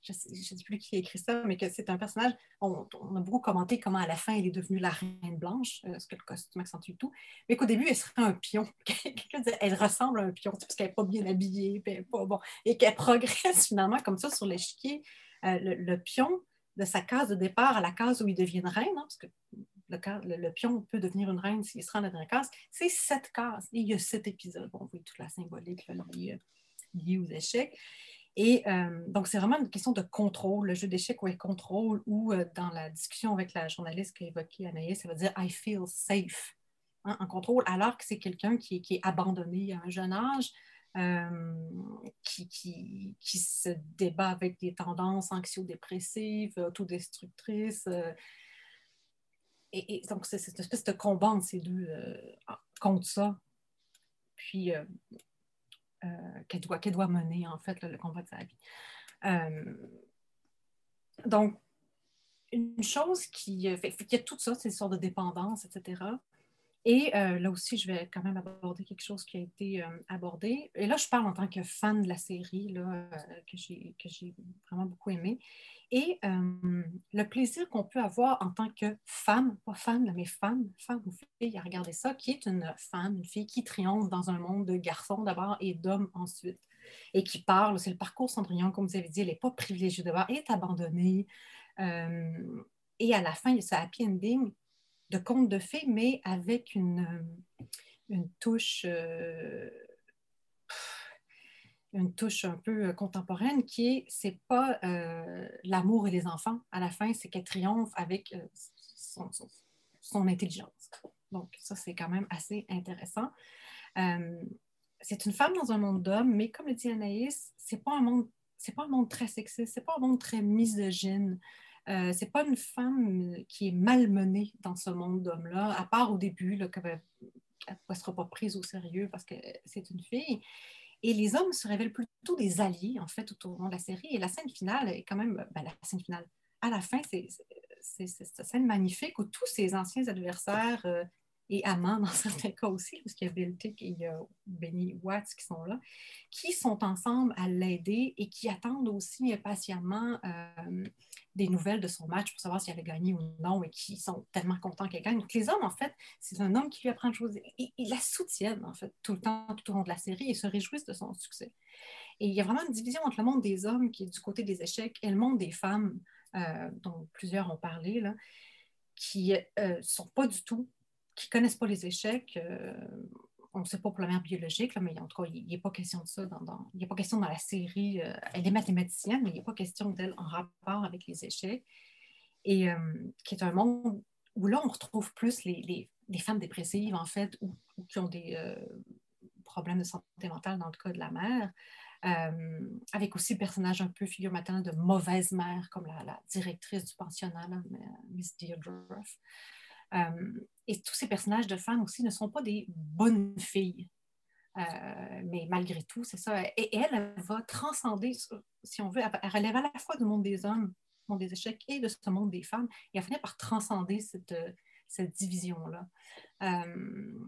je ne sais, plus qui a écrit ça, mais que c'est un personnage, on, a beaucoup commenté comment à la fin, elle est devenue la reine blanche, euh, ce que le costume accentue tout, mais qu'au début, elle serait un pion. elle ressemble à un pion, parce qu'elle n'est pas bien habillée, pas, bon, et qu'elle progresse finalement comme ça sur l'échiquier. le, pion, de sa case de départ à la case où il devient reine, hein, parce que le, pion peut devenir une reine s'il se rend dans la case, c'est sept cases. Il y a sept épisodes. on voit toute la symbolique liée, aux échecs. Et euh, donc, c'est vraiment une question de contrôle, le jeu d'échecs, ouais, contrôle, ou euh, dans la discussion avec la journaliste qui a évoqué Anaïs, ça veut dire I feel safe hein, en contrôle, alors que c'est quelqu'un qui, qui, est abandonné à un jeune âge, euh, qui, qui, qui, se débat avec des tendances anxio-dépressives, autodestructrices. Euh, et, donc, c'est cette espèce de combat entre ces deux, euh, contre ça. Puis, qu'elle doit, doit mener, en fait, le combat de sa vie. donc, une chose qui fait, qu'il y a tout ça, ces sortes de dépendance, etc. Et euh, là aussi, je vais quand même aborder quelque chose qui a été euh, abordé. Et là, je parle en tant que fan de la série, là, euh, que j'ai vraiment beaucoup aimé. Et le plaisir qu'on peut avoir en tant que femme, pas femme, mais femme, femme ou fille, à regarder ça, qui est une femme, une fille qui triomphe dans un monde de garçons d'abord et d'hommes ensuite, et qui parle, c'est le parcours Cendrillon, comme vous avez dit, elle n'est pas privilégiée d'abord, elle est abandonnée. et à la fin, il y a ce happy ending de contes de fées, mais avec une, euh, une touche. Euh, une touche un peu euh, contemporaine qui est, c'est pas l'amour et les enfants. À la fin, c'est qu'elle triomphe avec son, son, intelligence. Donc, ça, c'est quand même assez intéressant. c'est une femme dans un monde d'hommes, mais comme le dit Anaïs, c'est pas un monde, c'est pas un monde très sexiste, c'est pas un monde très misogyne. Euh, c'est pas une femme qui est malmenée dans ce monde d'hommes-là, à part au début, qu'elle ne sera pas prise au sérieux parce que c'est une fille. Et les hommes se révèlent plutôt des alliés, en fait, tout au long de la série. Et la scène finale est quand même, ben, la scène finale, à la fin, c'est cette scène magnifique où tous ses anciens adversaires euh, et amants dans certains cas aussi, parce qu'il y a Beltic et il Benny Watts qui sont là, qui sont ensemble à l'aider et qui attendent aussi impatiemment euh, des nouvelles de son match pour savoir s'il avait gagné ou non et qui sont tellement contents qu'elle gagne. Donc les hommes, en fait, c'est un homme qui lui apprend des choses et la soutiennent en fait tout le temps, tout au long de la série et se réjouissent de son succès. Et il y a vraiment une division entre le monde des hommes qui est du côté des échecs et le monde des femmes, euh, dont plusieurs ont parlé, là, qui ne euh, sont pas du tout qui ne connaissent pas les échecs, euh, on ne sait pas pour la mère biologique, mais en tout cas, il a pas question de ça. Dans, il n'y a pas question dans la série. Euh, elle est mathématicienne, mais il a pas question d'elle en rapport avec les échecs. Et euh, qui est un monde où là, on retrouve plus les, les, femmes dépressives, en fait, ou, qui ont des problèmes de santé mentale dans le cas de la mère. avec aussi le personnage un peu figure maternelle de mauvaise mère, comme la, directrice du pensionnat, Miss Deirdre. Euh, et tous ces personnages de femmes aussi ne sont pas des bonnes filles. Euh, mais malgré tout, c'est ça. Et elle, elle va transcender, si on veut, elle relève à la fois du monde des hommes, du monde des échecs et de ce monde des femmes. Et elle finit par transcender cette, cette division-là. Euh,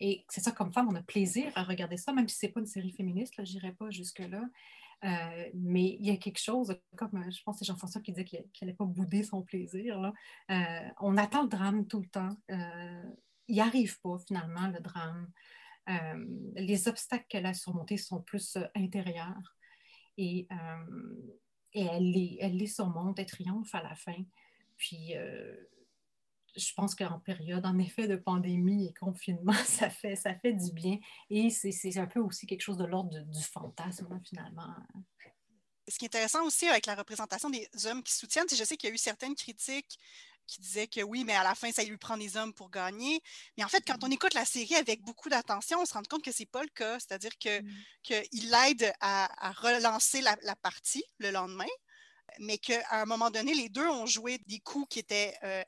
et c'est ça, comme femme, on a plaisir à regarder ça, même si ce n'est pas une série féministe, je n'irai pas jusque-là. Euh, mais il y a quelque chose, comme euh, je pense que c'est Jean-François qui disait qu'il n'allait pas bouder son plaisir. Là. Euh, on attend le drame tout le temps. il n'y arrive pas finalement le drame. les obstacles qu'elle a surmontés sont plus intérieurs. Et, elle, les, elle les surmonte, elle triomphe à la fin. Puis je pense qu'en période, en effet, de pandémie et confinement, ça fait, ça fait du bien. Et c'est un peu aussi quelque chose de l'ordre du fantasme, finalement. Ce qui est intéressant aussi avec la représentation des hommes qui soutiennent, je sais qu'il y a eu certaines critiques qui disaient que oui, mais à la fin, ça lui prend des hommes pour gagner. Mais en fait, quand on écoute la série avec beaucoup d'attention, on se rend compte que ce n'est pas le cas. C'est-à-dire qu'il mm. l'aide à, relancer la, partie le lendemain, mais qu'à un moment donné, les deux ont joué des coups qui étaient euh,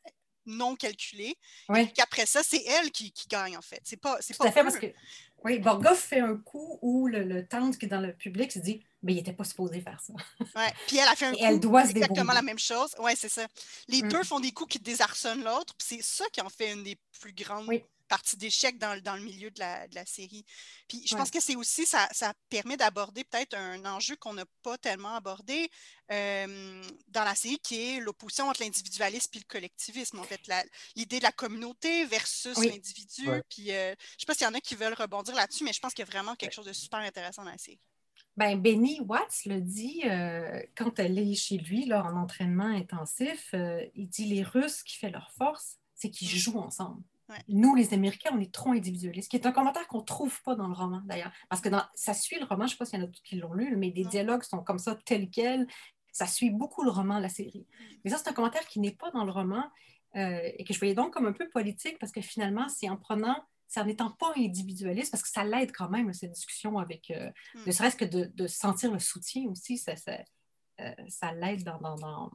non calculés. Et qu'après ça, c'est elle qui, gagne, en fait. C'est pas, c'est pas à fait, parce que oui, Borgoff fait un coup où le, le tante qui est dans le public se dit mais il n'était pas supposé faire ça. Ouais. Puis elle a fait un coup, elle doit exactement la même chose. Oui, c'est ça. Les mm. deux font des coups qui désarçonnent l'autre, puis c'est ça qui en fait une des plus grandes partie d'échec dans, dans, le milieu de la, de la, série. Puis je pense que c'est aussi, ça, ça permet d'aborder peut-être un enjeu qu'on n'a pas tellement abordé euh, dans la série, qui est l'opposition entre l'individualisme et le collectivisme. En fait, l'idée de la communauté versus l'individu. Puis euh, je ne sais pas s'il y en a qui veulent rebondir là-dessus, mais je pense qu'il y a vraiment quelque chose de super intéressant dans la série. Ben, Benny Watts le dit euh, quand elle est chez lui là, en entraînement intensif. il dit les Russes qui font leur force, c'est qu'ils mm. jouent ensemble. Nous, les Américains, on est trop individualistes, qui est un commentaire qu'on ne trouve pas dans le roman, d'ailleurs. Parce que dans, ça suit le roman, je ne sais pas s'il y en a qui l'ont lu, mais des dialogues sont comme ça, tels quels. Ça suit beaucoup le roman, la série. Mm. Mais ça, c'est un commentaire qui n'est pas dans le roman euh, et que je voyais donc comme un peu politique parce que finalement, c'est en prenant, c'est en n'étant pas individualiste, parce que ça l'aide quand même, cette discussion avec, euh, mm. ne serait-ce que de, sentir le soutien aussi, ça, ça, euh, ça l'aide dans, dans,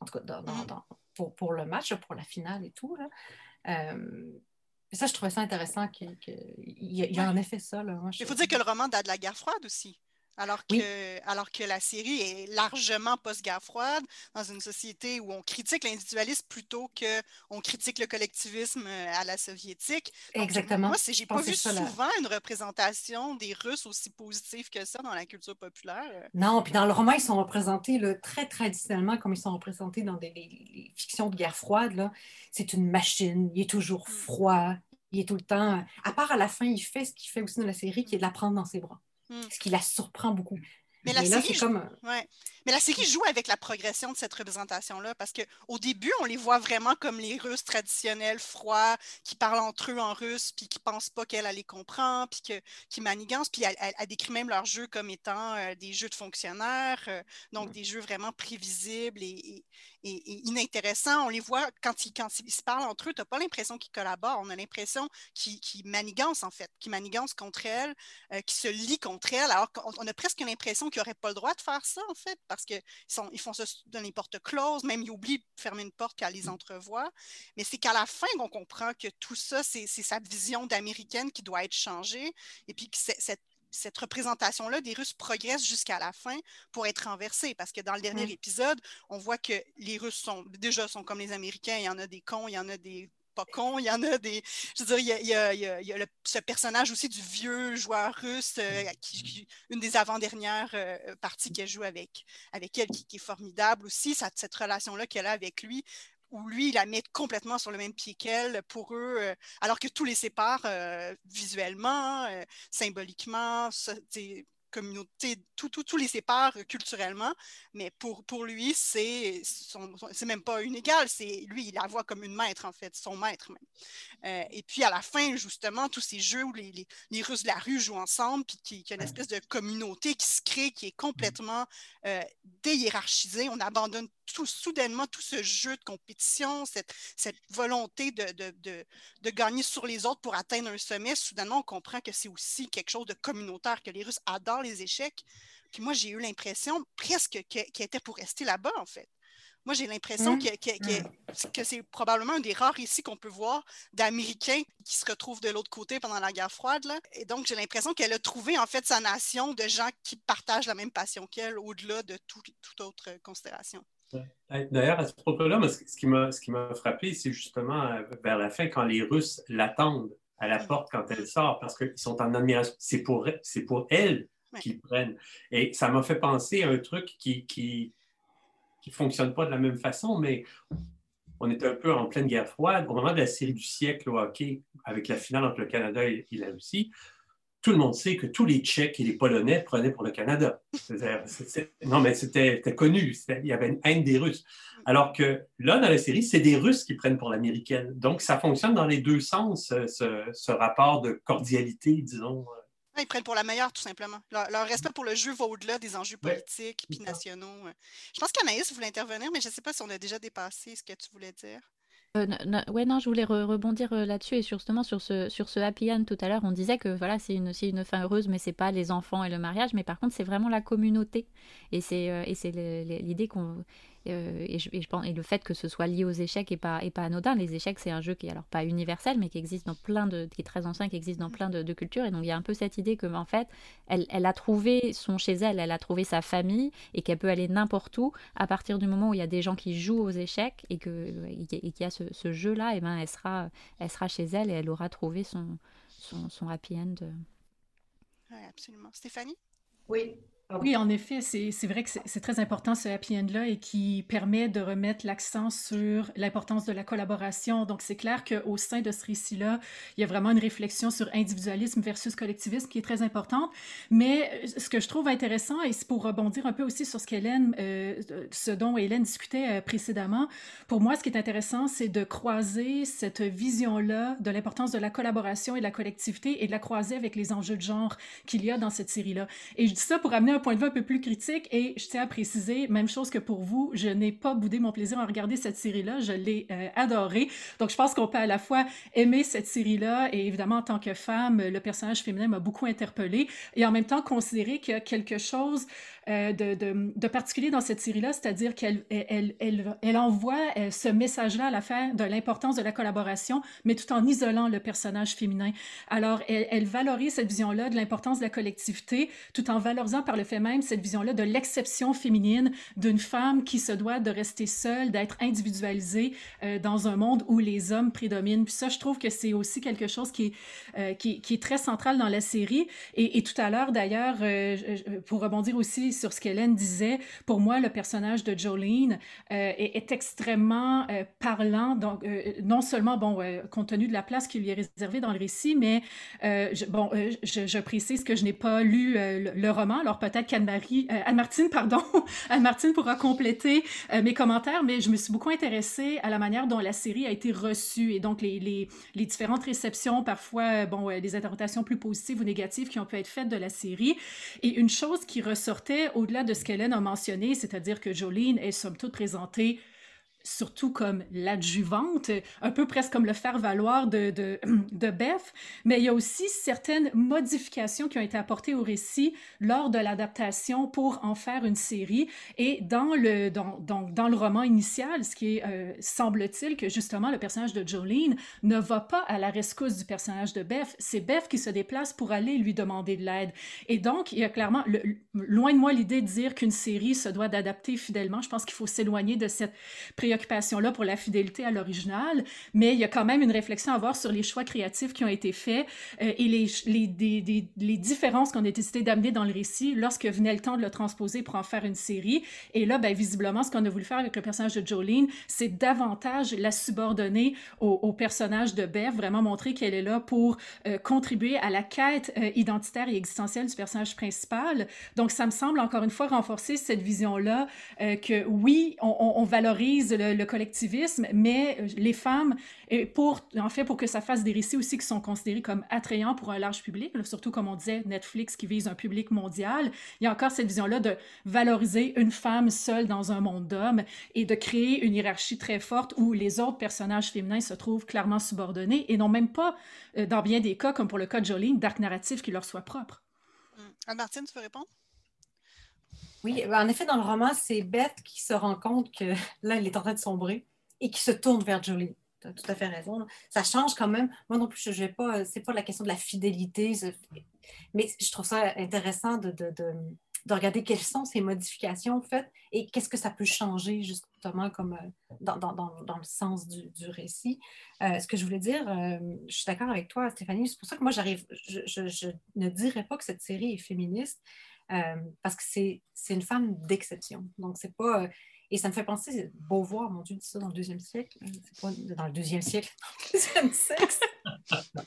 en tout cas, dans, mm. pour, pour, le match, pour la finale et tout. Là. Euh, ça, je trouvais ça intéressant qu'il y, a en effet ça. Il faut dire que le roman date de la guerre froide aussi. Alors que, alors que la série est largement post-guerre froide, dans une société où on critique l'individualisme plutôt qu'on critique le collectivisme euh, à la soviétique. Exactement. Moi, j'ai pas vu souvent une représentation des Russes aussi positive que ça dans la culture populaire. Non, puis dans le roman, ils sont représentés très traditionnellement comme ils sont représentés dans des fictions de guerre froide. C'est une machine, il est toujours mm. froid, il est tout le temps... À part à la fin, il fait ce qu'il fait aussi dans la série, qui est de la prendre dans ses bras. Hmm. Ce qui la surprend beaucoup. Mais la, série, comme... Mais la série joue avec la progression de cette représentation-là parce qu'au début, on les voit vraiment comme les Russes traditionnels, froids, qui parlent entre eux en russe, puis qui ne pensent pas qu'elle les comprend, puis que, qui manigancent. Puis elle, décrit même leurs jeux comme étant euh, des jeux de fonctionnaires, euh, donc des jeux vraiment prévisibles et, et, inintéressants. On les voit quand ils, quand ils se parlent entre eux, tu n'as pas l'impression qu'ils collaborent. On a l'impression qu'ils manigancent, en fait, qu'ils manigancent contre elle, euh, qu'ils se lient contre elle, alors qu'on a presque l'impression qu'ils n'auraient pas le droit de faire ça, en fait, parce qu'ils ils font ça dans les portes closes, même ils oublient de fermer une porte qu'elle les entrevoit. Mais c'est qu'à la fin qu'on comprend que tout ça, c'est sa vision d'américaine qui doit être changée, et puis que cette cette représentation-là des Russes progresse jusqu'à la fin pour être renversée. Parce que dans le dernier épisode, on voit que les Russes sont déjà sont comme les Américains. Il y en a des cons, il y en a des pas cons, il y en a des. Je veux dire, il y a, ce personnage aussi du vieux joueur russe, euh, qui, une des avant-dernières euh, parties qu'elle joue avec, avec elle, qui, est formidable aussi. cette relation-là qu'elle a avec lui, où lui, il la met complètement sur le même pied qu'elle pour eux, euh, alors que tous les séparent euh, visuellement, euh, symboliquement, communauté, tout, tout, tous les séparent culturellement, mais pour, pour lui, c'est c'est même pas une égale, c'est lui, il la voit comme une maître, en fait, son maître même. Euh, et puis à la fin, justement, tous ces jeux où les, les, les Russes de la rue jouent ensemble, puis qu'il y a une espèce de communauté qui se crée, qui est complètement euh, déhiérarchisée. On abandonne tout, soudainement tout ce jeu de compétition, cette, cette volonté de, de, de, de, gagner sur les autres pour atteindre un sommet. Soudainement, on comprend que c'est aussi quelque chose de communautaire, que les Russes adorent les échecs. Puis moi, j'ai eu l'impression presque qu'ils étaient pour rester là-bas, en fait. Moi, j'ai l'impression mmh. mmh. que, c'est probablement un des rares ici qu'on peut voir d'Américains qui se retrouvent de l'autre côté pendant la guerre froide. Et donc, j'ai l'impression qu'elle a trouvé en fait sa nation de gens qui partagent la même passion qu'elle au-delà de toute autre considération. D'ailleurs, à ce propos-là, ce qui m'a frappé, c'est justement euh, vers la fin, quand les Russes l'attendent à la mmh. porte quand elle sort, parce qu'ils sont en admiration. C'est pour, pour elle qu'ils prennent. Et ça m'a fait penser à un truc qui, qui ne fonctionne pas de la même façon, mais on est un peu en pleine guerre froide. Au moment de la série du siècle au hockey, avec la finale entre le Canada et, la Russie, tout le monde sait que tous les Tchèques et les Polonais prenaient pour le Canada. non, mais c'était connu. Il y avait une haine des Russes. Alors que là, dans la série, c'est des Russes qui prennent pour l'américaine. Donc, ça fonctionne dans les deux sens, ce, rapport de cordialité, disons. Ils prennent pour la meilleure, tout simplement. Leur, respect pour le jeu va au-delà des enjeux politiques et nationaux. Je pense qu'Anaïs voulait intervenir, mais je ne sais pas si on a déjà dépassé ce que tu voulais dire. Euh, ouais, non, je voulais rebondir euh, là-dessus et justement sur ce, sur ce happy end tout à l'heure. On disait que voilà, c'est une, une fin heureuse, mais c'est pas les enfants et le mariage, mais par contre, c'est vraiment la communauté. Et c'est euh, et c'est l'idée qu'on euh, et, je, pense, et le fait que ce soit lié aux échecs et pas, et pas anodin. Les échecs, c'est un jeu qui est alors pas universel, mais qui existe dans plein de, qui est très ancien, qui existe dans plein de, cultures. Et donc il y a un peu cette idée que en fait, elle, elle, a trouvé son chez elle, elle a trouvé sa famille et qu'elle peut aller n'importe où à partir du moment où il y a des gens qui jouent aux échecs et que et qu'il y a ce, jeu-là, et ben elle sera, elle sera chez elle et elle aura trouvé son, son, son happy end. Oui, absolument. Stéphanie? Oui, oui, en effet, c'est vrai que c'est très important ce happy end-là et qui permet de remettre l'accent sur l'importance de la collaboration. Donc, c'est clair qu'au sein de ce récit-là, il y a vraiment une réflexion sur individualisme versus collectivisme qui est très importante. Mais euh, ce que je trouve intéressant, et c'est pour rebondir un peu aussi sur ce qu'Hélène, euh, ce dont Hélène discutait euh, précédemment, pour moi, ce qui est intéressant, c'est de croiser cette vision-là de l'importance de la collaboration et de la collectivité et de la croiser avec les enjeux de genre qu'il y a dans cette série-là. Et je dis ça pour amener un point de vue un peu plus critique et je tiens à préciser, même chose que pour vous, je n'ai pas boudé mon plaisir à regarder cette série-là, je l'ai euh, adorée. Donc je pense qu'on peut à la fois aimer cette série-là et évidemment en tant que femme, le personnage féminin m'a beaucoup interpellée et en même temps considérer qu'il y a quelque chose euh, de, particulier dans cette série-là, c'est-à-dire qu'elle elle, elle, envoie euh, ce message-là à la fin de l'importance de la collaboration, mais tout en isolant le personnage féminin. Alors, elle, valorise cette vision-là de l'importance de la collectivité, tout en valorisant par le fait même cette vision-là de l'exception féminine d'une femme qui se doit de rester seule, d'être individualisée euh, dans un monde où les hommes prédominent. Puis ça, je trouve que c'est aussi quelque chose qui est, qui, est très central dans la série. Et tout à l'heure, d'ailleurs, pour rebondir aussi sur ce qu'Hélène disait. Pour moi, le personnage de Jolene euh, est, extrêmement euh, parlant. Donc, euh, non seulement, bon, compte tenu de la place qui lui est réservée dans le récit, mais je, bon, je, précise que je n'ai pas lu le, roman. Alors peut-être qu'Anne-Marie, Anne-Martine, pardon, Anne-Martine pourra compléter mes commentaires, mais je me suis beaucoup intéressée à la manière dont la série a été reçue et donc les, différentes réceptions, parfois, bon, des interprétations plus positives ou négatives qui ont pu être faites de la série. Et une chose qui ressortait au-delà de ce qu'Hélène a mentionné, c'est-à-dire que Jolene est somme toute présentée surtout comme l'adjuvante, un peu presque comme le faire-valoir de, de, de, Beth, mais il y a aussi certaines modifications qui ont été apportées au récit lors de l'adaptation pour en faire une série. Et dans le, dans, dans, dans le roman initial, ce qui est, euh, semble-t-il, que justement le personnage de Jolene ne va pas à la rescousse du personnage de Beth, c'est Beth qui se déplace pour aller lui demander de l'aide. Et donc, il y a clairement, loin de moi l'idée de dire qu'une série se doit d'adapter fidèlement. Je pense qu'il faut s'éloigner de cette préoccupation préoccupation-là pour la fidélité à l'original, mais il y a quand même une réflexion à avoir sur les choix créatifs qui ont été faits euh, et les, les, les différences qu'on a décidé d'amener dans le récit lorsque venait le temps de le transposer pour en faire une série. Et là, ben, visiblement, ce qu'on a voulu faire avec le personnage de Jolene, c'est davantage la subordonner au, personnage de Bev, vraiment montrer qu'elle est là pour euh, contribuer à la quête euh, identitaire et existentielle du personnage principal. Donc, ça me semble encore une fois renforcer cette vision-là que oui, on, on valorise le, collectivisme, mais euh, les femmes, pour, en fait, pour que ça fasse des récits aussi qui sont considérés comme attrayants pour un large public, surtout comme on disait, Netflix qui vise un public mondial, il y a encore cette vision-là de valoriser une femme seule dans un monde d'hommes et de créer une hiérarchie très forte où les autres personnages féminins se trouvent clairement subordonnés et n'ont même pas, euh, dans bien des cas, comme pour le cas de Jolene, d'arc narratif qui leur soit propre. Hum. Anne-Martine, tu veux répondre? Oui, ben, en effet, dans le roman, c'est Beth qui se rend compte que là, il est en train de sombrer et qui se tourne vers Jolie. Tu as tout à fait raison. Ça change quand même. Moi non plus, je vais pas. C'est pas la question de la fidélité, mais je trouve ça intéressant de, de, de, de regarder quelles sont ces modifications faites et qu'est-ce que ça peut changer justement comme euh, dans, dans, dans, le sens du, du récit. Euh, ce que je voulais dire, euh, je suis d'accord avec toi, Stéphanie. C'est pour ça que moi, j'arrive, je, ne dirais pas que cette série est féministe, euh, parce que c'est une femme d'exception. Donc, c'est pas. Euh, Et ça me fait penser, Beauvoir, mon Dieu, dit ça dans le deuxième siècle. C'est pas dans le deuxième siècle, dans le deuxième.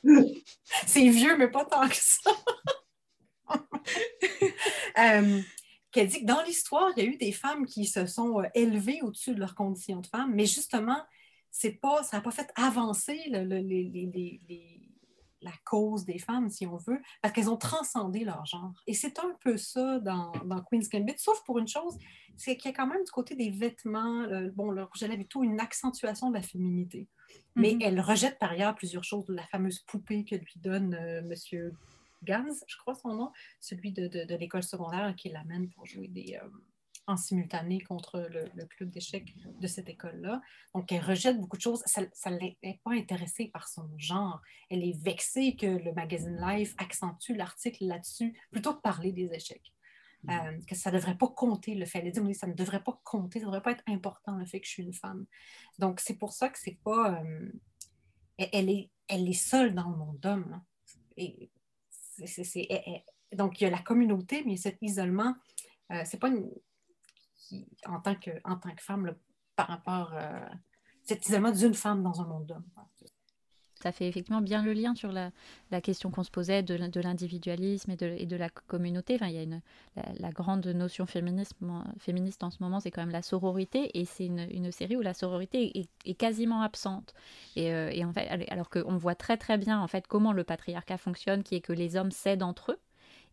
C'est vieux, mais pas tant que ça. euh, qui dit que dans l'histoire, il y a eu des femmes qui se sont euh, élevées au-dessus de leur condition de femme, mais justement, c'est pas, ça n'a pas fait avancer le, la cause des femmes, si on veut, parce qu'elles ont transcendé leur genre. Et c'est un peu ça dans, dans, Queen's Gambit, sauf pour une chose, c'est qu'il y a quand même du côté des vêtements, euh, bon, le rouge à lèvres et tout, une accentuation de la féminité. Mais mm-hmm. elle rejette par ailleurs plusieurs choses, la fameuse poupée que lui donne euh, Monsieur Gans, je crois son nom, celui de, de, l'école secondaire qui l'amène pour jouer des, euh, en simultané contre le, club d'échecs de cette école-là. Donc, elle rejette beaucoup de choses. Ça ne l'est pas intéressée par son genre. Elle est vexée que le magazine Life accentue l'article là-dessus plutôt que parler des échecs. Mm. Euh, que ça ne devrait pas compter le fait. Elle dit, oui, ça ne devrait pas compter, ça ne devrait pas être important le fait que je suis une femme. Donc, c'est pour ça que c'est pas. Euh, elle, est, elle est seule dans le monde d'hommes. Et donc, il y a la communauté, mais cet isolement, euh, c'est pas en, tant que, en tant que femme, par rapport à euh, cet isolement d'une femme dans un monde d'hommes. Ça fait effectivement bien le lien sur la, question qu'on se posait de, l'individualisme et de, et de, la communauté. Il y a une, la, grande notion féministe en ce moment, c'est quand même la sororité, et c'est une, série où la sororité est, quasiment absente. Et, euh, et en fait, alors qu'on voit très très bien en fait comment le patriarcat fonctionne, qui est que les hommes cèdent entre eux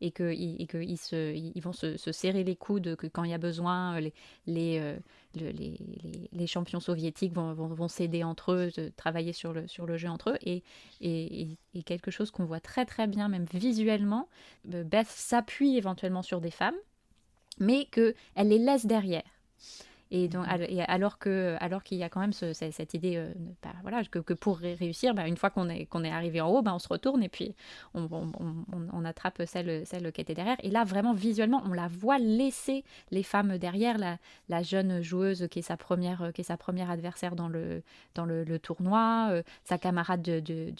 et qu'ils que vont se, serrer les coudes que quand il y a besoin, les, les, euh, les, champions soviétiques vont, vont, s'aider entre eux, travailler sur le, jeu entre eux. Et, et, et quelque chose qu'on voit très très bien, même visuellement, euh, Beth s'appuie éventuellement sur des femmes, mais qu'elle les laisse derrière. Et, donc, alors que, alors qu'il y a quand même cette idée, euh, bah, voilà, que, pour réussir, bah, une fois qu'on est, qu'on est arrivé en haut, bah, on se retourne et puis on, on, attrape celle, celle qui était derrière. Et là, vraiment, visuellement, on la voit laisser les femmes derrière, la, la jeune joueuse qui est sa première, qui est sa première adversaire dans le, dans le, tournoi, euh, sa camarade de, du,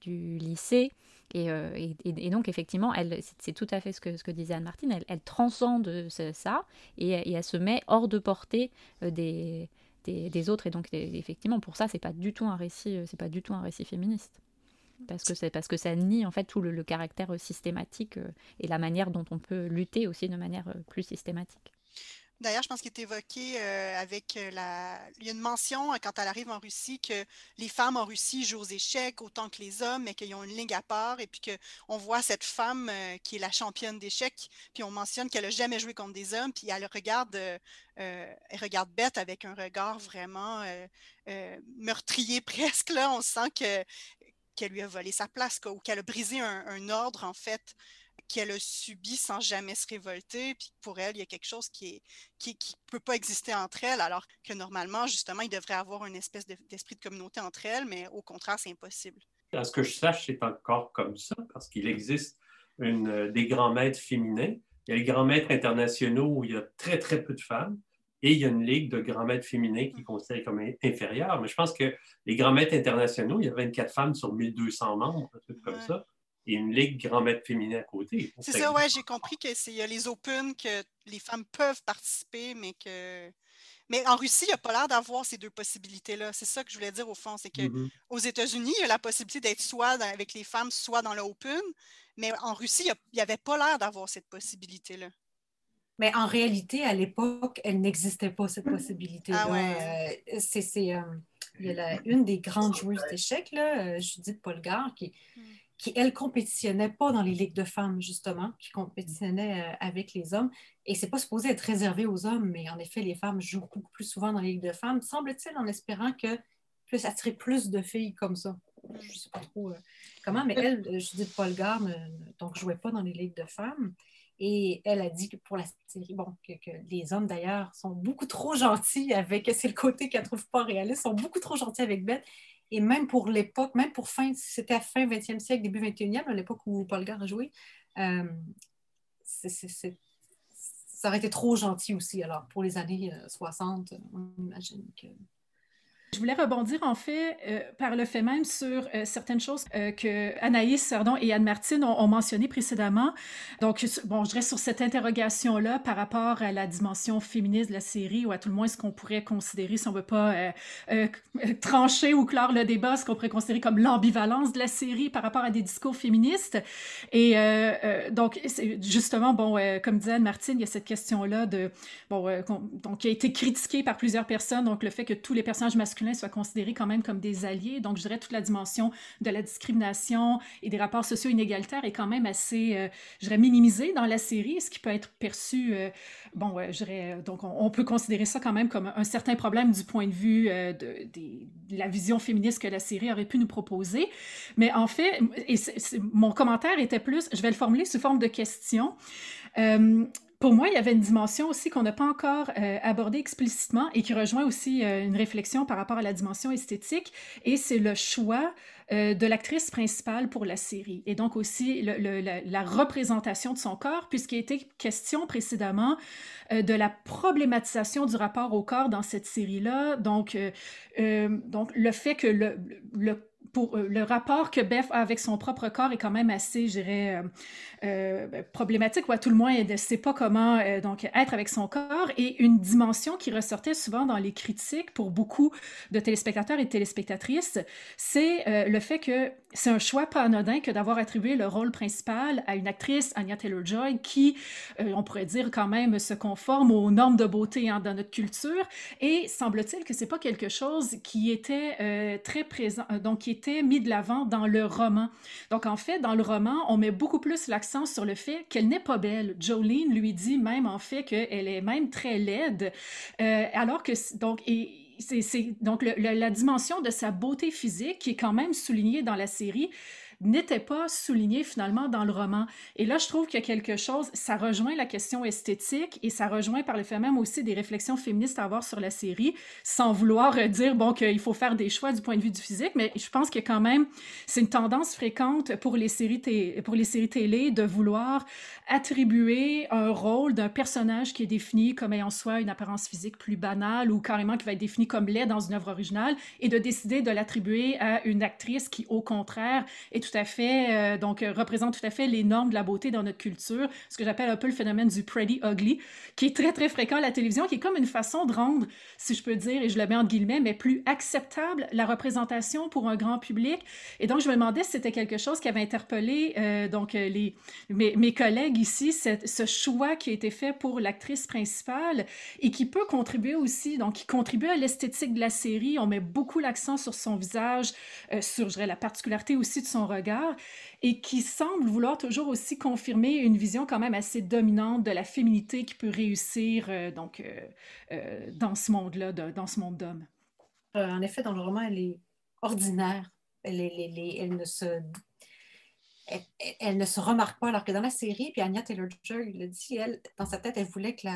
du, lycée. Euh, et, et, donc, effectivement, elle, c'est, tout à fait ce que, disait Anne-Martine, elle, transcende ça et, et, elle se met hors de portée euh, des, des, autres. Et donc, effectivement, pour ça, c'est pas du tout un récit, euh, c'est pas du tout un récit féministe. Parce que, c'est, parce que ça nie en fait tout le, caractère systématique et la manière dont on peut lutter aussi de manière plus systématique. D'ailleurs, je pense qu'il est évoqué euh, avec euh, la. Il y a une mention euh, quand elle arrive en Russie que les femmes en Russie jouent aux échecs autant que les hommes, mais qu'ils ont une ligne à part, et puis qu'on voit cette femme qui est la championne d'échecs, puis on mentionne qu'elle n'a jamais joué contre des hommes, puis elle regarde, elle regarde Beth avec un regard vraiment meurtrier presque. Là, on sent que qu'elle lui a volé sa place, ou qu'elle a brisé un ordre en fait qu'elle a subi sans jamais se révolter, puis pour elle, il y a quelque chose qui ne qui, qui peut pas exister entre elles, alors que normalement, justement, il devrait avoir une espèce d'esprit de communauté entre elles, mais au contraire, c'est impossible. À ce que je sache, c'est encore comme ça, parce qu'il existe une, euh, des grands maîtres féminins. Il y a les grands maîtres internationaux où il y a très, très peu de femmes. Et il y a une ligue de grands maîtres féminins qui est considérée comme inférieure. Mais je pense que les grands maîtres internationaux, il y a 24 femmes sur 1200 membres, un truc comme ça et une ligue grand maître féminin à côté. C'est ça, ouais, j'ai compris que c'est les Open que les femmes peuvent participer, mais que. Mais en Russie, il n'y a pas l'air d'avoir ces deux possibilités-là. C'est ça que je voulais dire au fond. C'est qu'aux mm-hmm. aux États-Unis, il y a la possibilité d'être soit avec les femmes, soit dans l'Open. Mais en Russie, il n'y avait pas l'air d'avoir cette possibilité-là. Mais en réalité, à l'époque, elle n'existait pas, cette possibilité-là. Ah ouais. Euh, c'est, euh, il y a une des grandes joueuses d'échecs, là, euh, Judith Polgar, qui, mm qui, elle, compétitionnait pas dans les ligues de femmes, justement, qui compétitionnait euh, avec les hommes. Et c'est pas supposé être réservé aux hommes, mais en effet, les femmes jouent beaucoup plus souvent dans les ligues de femmes, semble-t-il, en espérant que puisse attirer plus de filles comme ça. Je ne sais pas trop euh, comment, mais elle, euh, Judith Polgar, ne, donc, jouait pas dans les ligues de femmes. Et elle a dit que pour la série, bon, que, que les hommes d'ailleurs sont beaucoup trop gentils avec, c'est le côté qu'elle trouve pas réaliste, sont beaucoup trop gentils avec Beth et même pour l'époque, même pour fin, c'était fin 20e siècle, début 21e, à l'époque où Paul Gare a joué, euh, ça aurait été trop gentil aussi. Alors, pour les années 60, euh, on imagine que. Je voulais rebondir en fait euh, par le fait même sur euh, certaines choses euh, que Anaïs Sardon et Anne-Martine ont, ont mentionnées précédemment. Donc, bon, je reste sur cette interrogation-là par rapport à la dimension féministe de la série, ou à tout le moins ce qu'on pourrait considérer, si on ne veut pas trancher ou clore le débat, ce qu'on pourrait considérer comme l'ambivalence de la série par rapport à des discours féministes. Et donc, justement, bon, comme disait Anne-Martine, il y a cette question-là de, bon, donc, qui a été critiquée par plusieurs personnes, donc le fait que tous les personnages masculins soient considérés quand même comme des alliés. Donc, je dirais toute la dimension de la discrimination et des rapports sociaux inégalitaires est quand même assez, euh, je dirais, minimisée dans la série, ce qui peut être perçu, euh, bon, je dirais, donc on, peut considérer ça quand même comme un certain problème du point de vue euh, de, la vision féministe que la série aurait pu nous proposer. Mais en fait, et mon commentaire était plus, je vais le formuler sous forme de question pour moi, il y avait une dimension aussi qu'on n'a pas encore euh, abordée explicitement et qui rejoint aussi euh, une réflexion par rapport à la dimension esthétique, et c'est le choix euh, de l'actrice principale pour la série, et donc aussi la, représentation de son corps, puisqu'il était question précédemment de la problématisation du rapport au corps dans cette série-là, donc, donc le fait que le, le pour le rapport que Beth a avec son propre corps est quand même assez, je dirais, euh, ben, problématique, ou à tout le moins, elle ne sait pas comment euh, donc, être avec son corps, et une dimension qui ressortait souvent dans les critiques pour beaucoup de téléspectateurs et téléspectatrices, c'est euh, le fait que c'est un choix pas anodin que d'avoir attribué le rôle principal à une actrice, Anya Taylor-Joy, qui, on pourrait dire quand même, se conforme aux normes de beauté hein, dans notre culture, et semble-t-il que c'est pas quelque chose qui était très présent, donc qui était mis de l'avant dans le roman. Donc en fait, dans le roman, on met beaucoup plus l'accent sur le fait qu'elle n'est pas belle. Jolene lui dit même en fait qu'elle est même très laide, euh, alors que donc c'est donc la dimension de sa beauté physique qui est quand même soulignée dans la série n'était pas souligné finalement dans le roman. Et là, je trouve qu'il y a quelque chose, ça rejoint la question esthétique et ça rejoint par le fait même aussi des réflexions féministes à avoir sur la série, sans vouloir dire, bon, qu'il faut faire des choix du point de vue du physique, mais je pense que quand même, c'est une tendance fréquente pour les séries, pour les séries télé de vouloir attribuer un rôle d'un personnage qui est défini comme ayant soit une apparence physique plus banale ou carrément qui va être défini comme laid dans une œuvre originale et de décider de l'attribuer à une actrice qui, au contraire, est tout à fait, euh, donc, euh, représente tout à fait les normes de la beauté dans notre culture, ce que j'appelle un peu le phénomène du pretty ugly, qui est très, très fréquent à la télévision, qui est comme une façon de rendre, si je peux dire, et je le mets entre guillemets, mais plus acceptable la représentation pour un grand public. Et donc, je me demandais si c'était quelque chose qui avait interpellé, euh, donc, les, mes, collègues ici, ce choix qui a été fait pour l'actrice principale et qui peut contribuer aussi, donc, qui contribue à l'esthétique de la série. On met beaucoup l'accent sur son visage, sur, je dirais, la particularité aussi de son et qui semble vouloir toujours aussi confirmer une vision quand même assez dominante de la féminité qui peut réussir euh, donc, euh, euh, dans ce monde-là, dans ce monde d'hommes. en effet, dans le roman, elle est ordinaire. Elle, ne se elle, ne se remarque pas, alors que dans la série, puis Anya Taylor-Joy le dit, elle, dans sa tête, elle voulait que,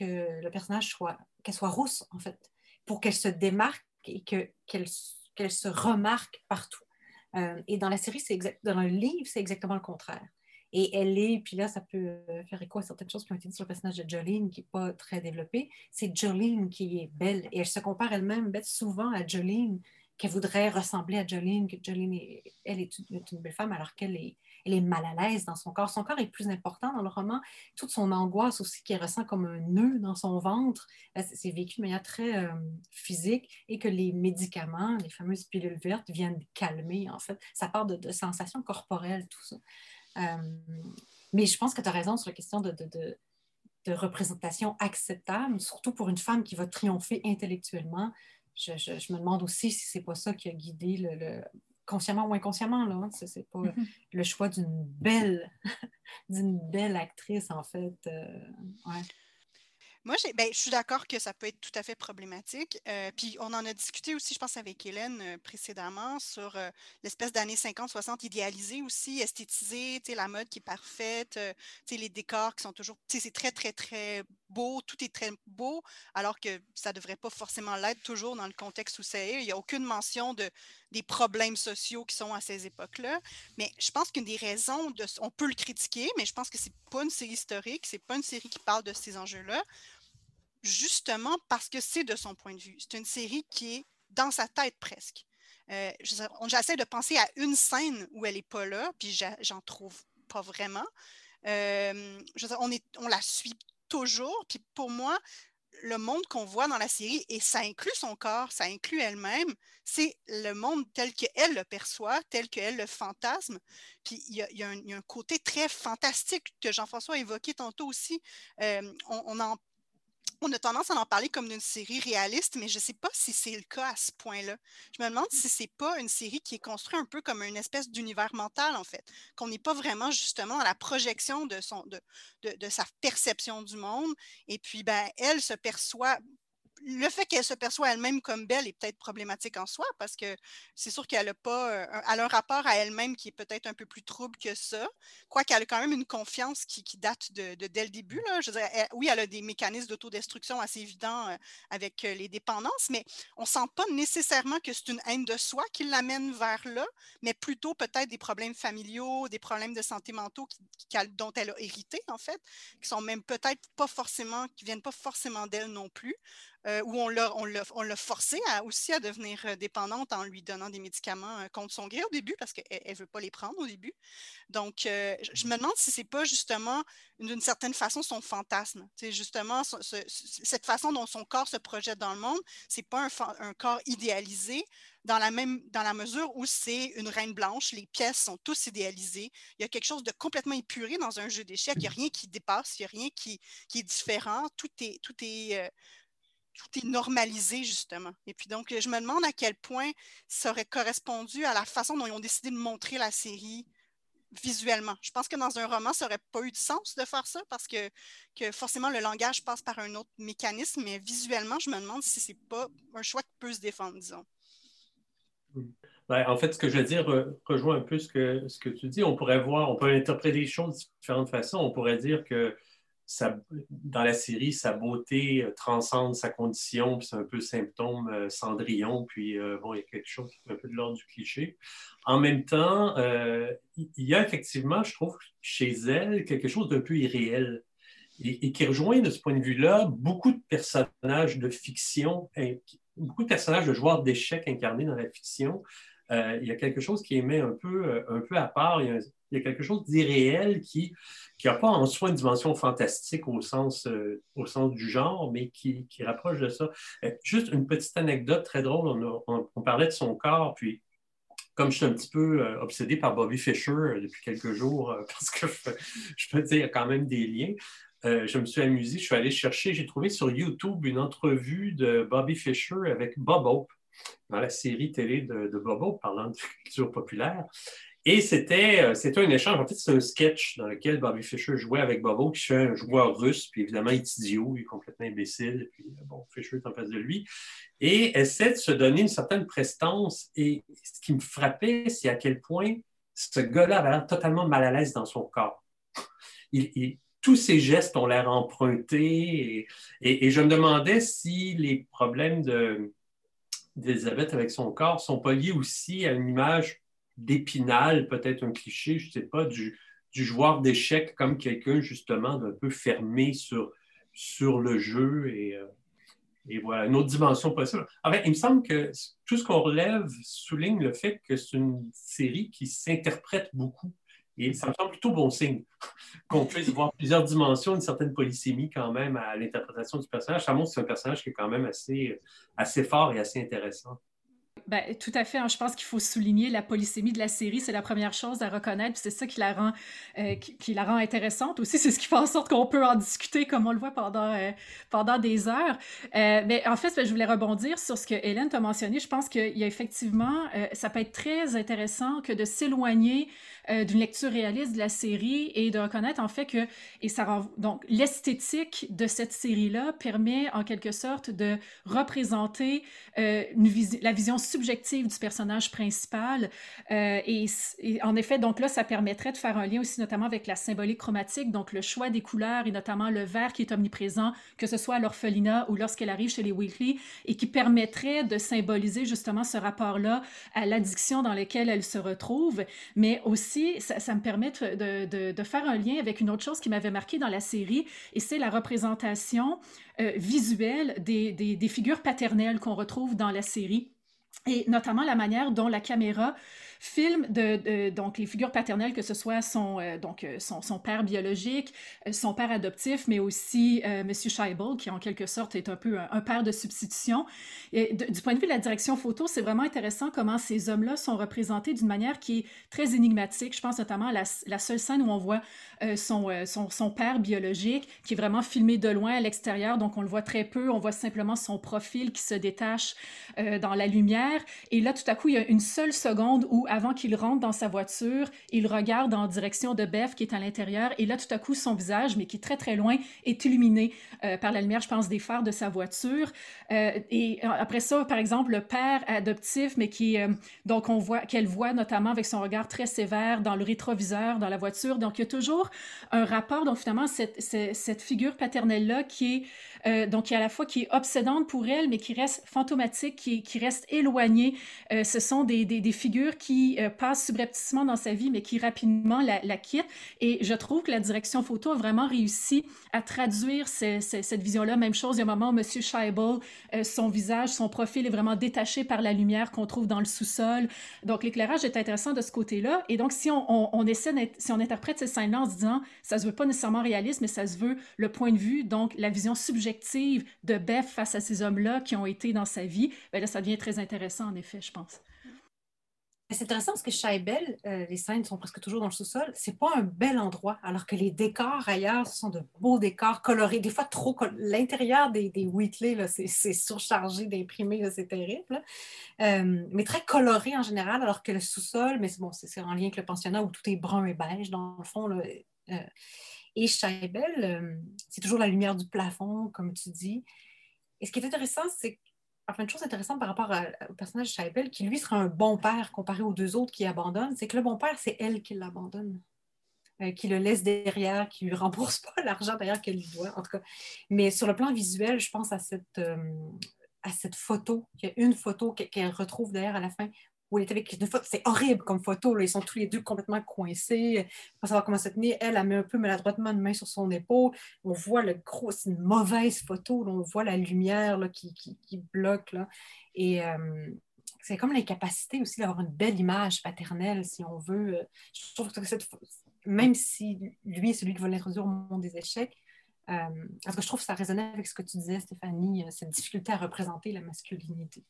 le personnage soit, qu'elle soit rousse, en fait, pour qu'elle se démarque et que, qu'elle se remarque partout. Euh, et dans la série, c'est dans le livre, c'est exactement le contraire. Et elle est, puis là, ça peut euh, faire écho à certaines choses qui ont été dites sur le personnage de Jolene, qui n'est pas très développé. C'est Jolene qui est belle. Et elle se compare elle-même souvent à Jolene, qu'elle voudrait ressembler à Jolene, que Jolene, elle est une, belle femme alors qu'elle est, elle est mal à l'aise dans son corps. Son corps est plus important dans le roman. Toute son angoisse aussi qu'elle ressent comme un nœud dans son ventre, euh, c'est vécu de manière très euh, physique et que les médicaments, les fameuses pilules vertes, viennent calmer en fait. Ça part de, sensations corporelles, tout ça. Euh, mais je pense que tu as raison sur la question de représentation acceptable, surtout pour une femme qui va triompher intellectuellement je, me demande aussi si c'est pas ça qui a guidé le, consciemment ou inconsciemment là. Hein. C'est pas mm-hmm. le choix d'une belle, d'une belle actrice en fait. Euh, moi, ben, je suis d'accord que ça peut être tout à fait problématique. Euh, puis on en a discuté aussi, je pense, avec Hélène euh, précédemment sur euh, l'espèce d'année 50-60 idéalisée aussi, esthétisée, la mode qui est parfaite, les décors qui sont toujours, c'est très, très, très beau, tout est très beau, alors que ça ne devrait pas forcément l'être toujours dans le contexte où c'est. Il n'y a aucune mention de, des problèmes sociaux qui sont à ces époques-là. Mais je pense qu'une des raisons, on peut le critiquer, mais je pense que c'est pas une série historique, c'est pas une série qui parle de ces enjeux-là justement parce que c'est de son point de vue. C'est une série qui est dans sa tête presque. Euh, j'essaie de penser à une scène où elle n'est pas là, puis j'en trouve pas vraiment. Euh, on, est, on la suit toujours, puis pour moi, le monde qu'on voit dans la série, et ça inclut son corps, ça inclut elle-même, c'est le monde tel qu'elle le perçoit, tel qu'elle le fantasme. Puis il y, a, un, côté très fantastique que Jean-François a évoqué tantôt aussi. Euh, on, on a tendance à en parler comme d'une série réaliste, mais je ne sais pas si c'est le cas à ce point-là. Je me demande si c'est pas une série qui est construite un peu comme une espèce d'univers mental, en fait, qu'on n'est pas vraiment justement à la projection de, de, sa perception du monde. Et puis, ben, elle se perçoit le fait qu'elle se perçoit elle-même comme belle est peut-être problématique en soi parce que c'est sûr qu'elle a euh, un, rapport à elle-même qui est peut-être un peu plus trouble que ça, quoiqu'elle a quand même une confiance qui, date de, dès le début. Oui, elle a des mécanismes d'autodestruction assez évidents euh, avec euh, les dépendances, mais on ne sent pas nécessairement que c'est une haine de soi qui l'amène vers là, mais plutôt peut-être des problèmes familiaux, des problèmes de santé mentaux dont elle a hérité, en fait, qui sont même peut-être pas forcément, qui viennent pas forcément d'elle non plus. Euh, où on l'a, forcé aussi à devenir euh, dépendante en lui donnant des médicaments euh, contre son gré au début parce qu'elle ne veut pas les prendre au début. Donc, je me demande si ce n'est pas justement d'une certaine façon son fantasme. C'est justement cette façon dont son corps se projette dans le monde, ce n'est pas un, corps idéalisé dans la, même, dans la mesure où c'est une reine blanche, les pièces sont tous idéalisées. Il y a quelque chose de complètement épuré dans un jeu d'échecs. Il n'y a rien qui dépasse, il n'y a rien qui, qui, est différent. Tout est, tout est, tout est normalisé, justement. Et puis donc, je me demande à quel point ça aurait correspondu à la façon dont ils ont décidé de montrer la série visuellement. Je pense que dans un roman, ça n'aurait pas eu de sens de faire ça parce que, que, forcément, le langage passe par un autre mécanisme, mais visuellement, je me demande si ce n'est pas un choix qui peut se défendre, disons. Ben, en fait, ce que je veux dire rejoint un peu ce que, ce que tu dis. On pourrait voir, on peut interpréter les choses de différentes façons. On pourrait dire que dans la série, sa beauté euh, transcende sa condition, puis c'est un peu symptôme euh, Cendrillon, puis euh, bon, il y a quelque chose un peu de l'ordre du cliché. En même temps, il y a effectivement, je trouve, chez elle, quelque chose d'un peu irréel et, qui rejoint de ce point de vue-là beaucoup de personnages de fiction, beaucoup de personnages de joueurs d'échecs incarnés dans la fiction. il y a quelque chose qui émet un peu, un peu à part. Il y a quelque chose d'irréel qui n'a pas en soi une dimension fantastique au sens, euh, du genre, mais qui, rapproche de ça. Euh, juste une petite anecdote très drôle. On, parlait de son corps, puis comme je suis un petit peu euh, obsédé par Bobby Fischer depuis quelques jours, parce que je, peux dire, y a quand même des liens. je me suis amusé, je suis allé chercher, j'ai trouvé sur YouTube une entrevue de Bobby Fischer avec Bob Hope dans la série télé de, de Bob Hope parlant de culture populaire. Et c'était, euh, c'était un échange. En fait, c'est un sketch dans lequel Bobby Fischer jouait avec Bobo, qui est un joueur russe, puis évidemment, il est idiot, il est complètement imbécile, et puis euh, bon, Fischer est en face de lui, et essaie de se donner une certaine prestance. Et ce qui me frappait, c'est à quel point ce gars-là avait l'air totalement mal à l'aise dans son corps. Tous ses gestes ont l'air empruntés, et, et, je me demandais si les problèmes de, d'Elisabeth avec son corps sont pas liés aussi à une image d'épinal, peut-être un cliché, je ne sais pas, du, joueur d'échecs comme quelqu'un justement d'un peu fermé sur, le jeu et, euh, et, voilà, une autre dimension possible. Enfin, il me semble que tout ce qu'on relève souligne le fait que c'est une série qui s'interprète beaucoup. Et ça me semble plutôt bon signe qu'on puisse voir plusieurs dimensions, une certaine polysémie quand même à l'interprétation du personnage. Ça montre que c'est un personnage qui est quand même assez, assez fort et assez intéressant. Ben, tout à fait. Hein. Je pense qu'il faut souligner la polysémie de la série. C'est la première chose à reconnaître. C'est ça qui la rend, euh, qui, la rend intéressante aussi. C'est ce qui fait en sorte qu'on peut en discuter comme on le voit pendant, euh, pendant des heures. Euh, mais en fait, ben, je voulais rebondir sur ce que Hélène t'a mentionné. Je pense qu'il y a effectivement, ça peut être très intéressant que de s'éloigner d'une lecture réaliste de la série et de reconnaître en fait que, et ça donc l'esthétique de cette série-là permet en quelque sorte de représenter une la vision subjective du personnage principal. Euh, et, en effet, donc là, ça permettrait de faire un lien aussi notamment avec la symbolique chromatique, donc le choix des couleurs et notamment le vert qui est omniprésent, que ce soit à l'orphelinat ou lorsqu'elle arrive chez les Weekly, et qui permettrait de symboliser justement ce rapport-là à l'addiction dans laquelle elle se retrouve. Mais aussi, ça, me permet de, faire un lien avec une autre chose qui m'avait marqué dans la série, et c'est la représentation euh, visuelle des figures paternelles qu'on retrouve dans la série. et notamment la manière dont la caméra filme de, donc les figures paternelles, que ce soit son, euh, donc, euh, son, père biologique, euh, son père adoptif, mais aussi M. Scheibel, qui en quelque sorte est un peu un, père de substitution. Du point de vue de la direction photo, c'est vraiment intéressant comment ces hommes-là sont représentés d'une manière qui est très énigmatique. Je pense notamment à la, la seule scène où on voit son, son, son, père biologique, qui est vraiment filmé de loin à l'extérieur, donc on le voit très peu, on voit simplement son profil qui se détache dans la lumière. Et là, tout à coup, il y a une seule seconde où avant qu'il rentre dans sa voiture, il regarde en direction de Beth qui est à l'intérieur et là, tout à coup, son visage, mais qui est très, très loin, est illuminé euh, par la lumière, je pense, des phares de sa voiture. Euh, et euh, après ça, par exemple, le père adoptif, mais qui, donc, on voit, qu'elle voit notamment avec son regard très sévère dans le rétroviseur, dans la voiture. Donc, il y a toujours un rapport, donc, finalement, cette, cette, figure paternelle-là qui est, donc, qui à la fois qui est obsédante pour elle, mais qui reste fantomatique, qui, reste éloignée. ce sont des, figures qui euh, passe subrepticement dans sa vie, mais qui rapidement la, quitte. Et je trouve que la direction photo a vraiment réussi à traduire cette vision-là. Même chose, il y a un moment où M. Scheibel, euh, son visage, son profil est vraiment détaché par la lumière qu'on trouve dans le sous-sol. Donc, l'éclairage est intéressant de ce côté-là. Et donc, si on, essaie, si on interprète ces scènes-là en se disant, ça se veut pas nécessairement réaliste, mais ça se veut le point de vue, donc la vision subjective de Beth face à ces hommes-là qui ont été dans sa vie, bien là, ça devient très intéressant, en effet, je pense. C'est intéressant parce que Scheibel, euh, les scènes sont presque toujours dans le sous-sol. C'est pas un bel endroit, alors que les décors ailleurs, sont de beaux décors colorés. Des fois, trop. L'intérieur des, des Wheatley, c'est surchargé d'imprimés, c'est terrible. Euh, mais très coloré en général, alors que le sous-sol, mais bon, c'est en lien avec le pensionnat où tout est brun et beige, dans le fond. Là, euh, et Scheibel, c'est toujours la lumière du plafond, comme tu dis. Et ce qui est intéressant, c'est enfin, une chose intéressante par rapport au personnage de Scheibel, qui lui sera un bon père comparé aux deux autres qui abandonnent, c'est que le bon père, c'est elle qui l'abandonne. Euh, qui le laisse derrière, qui ne lui rembourse pas l'argent d'ailleurs qu'elle lui doit, en tout cas. Mais sur le plan visuel, je pense à cette, euh, à cette photo. Il y a une photo qu'elle retrouve d'ailleurs à la fin où elle est avec une photo. C'est horrible comme photo. Ils sont tous les deux complètement coincés. Pas savoir comment se tenir. Elle, a mis un peu maladroitement une main sur son épaule. On voit le gros. C'est une mauvaise photo. On voit la lumière qui, bloque. Et euh, c'est comme l'incapacité aussi d'avoir une belle image paternelle, si on veut. Je trouve que même si lui est celui qui va l'introduire au monde des échecs, euh, parce que je trouve que ça résonnait avec ce que tu disais, Stéphanie, cette difficulté à représenter la masculinité.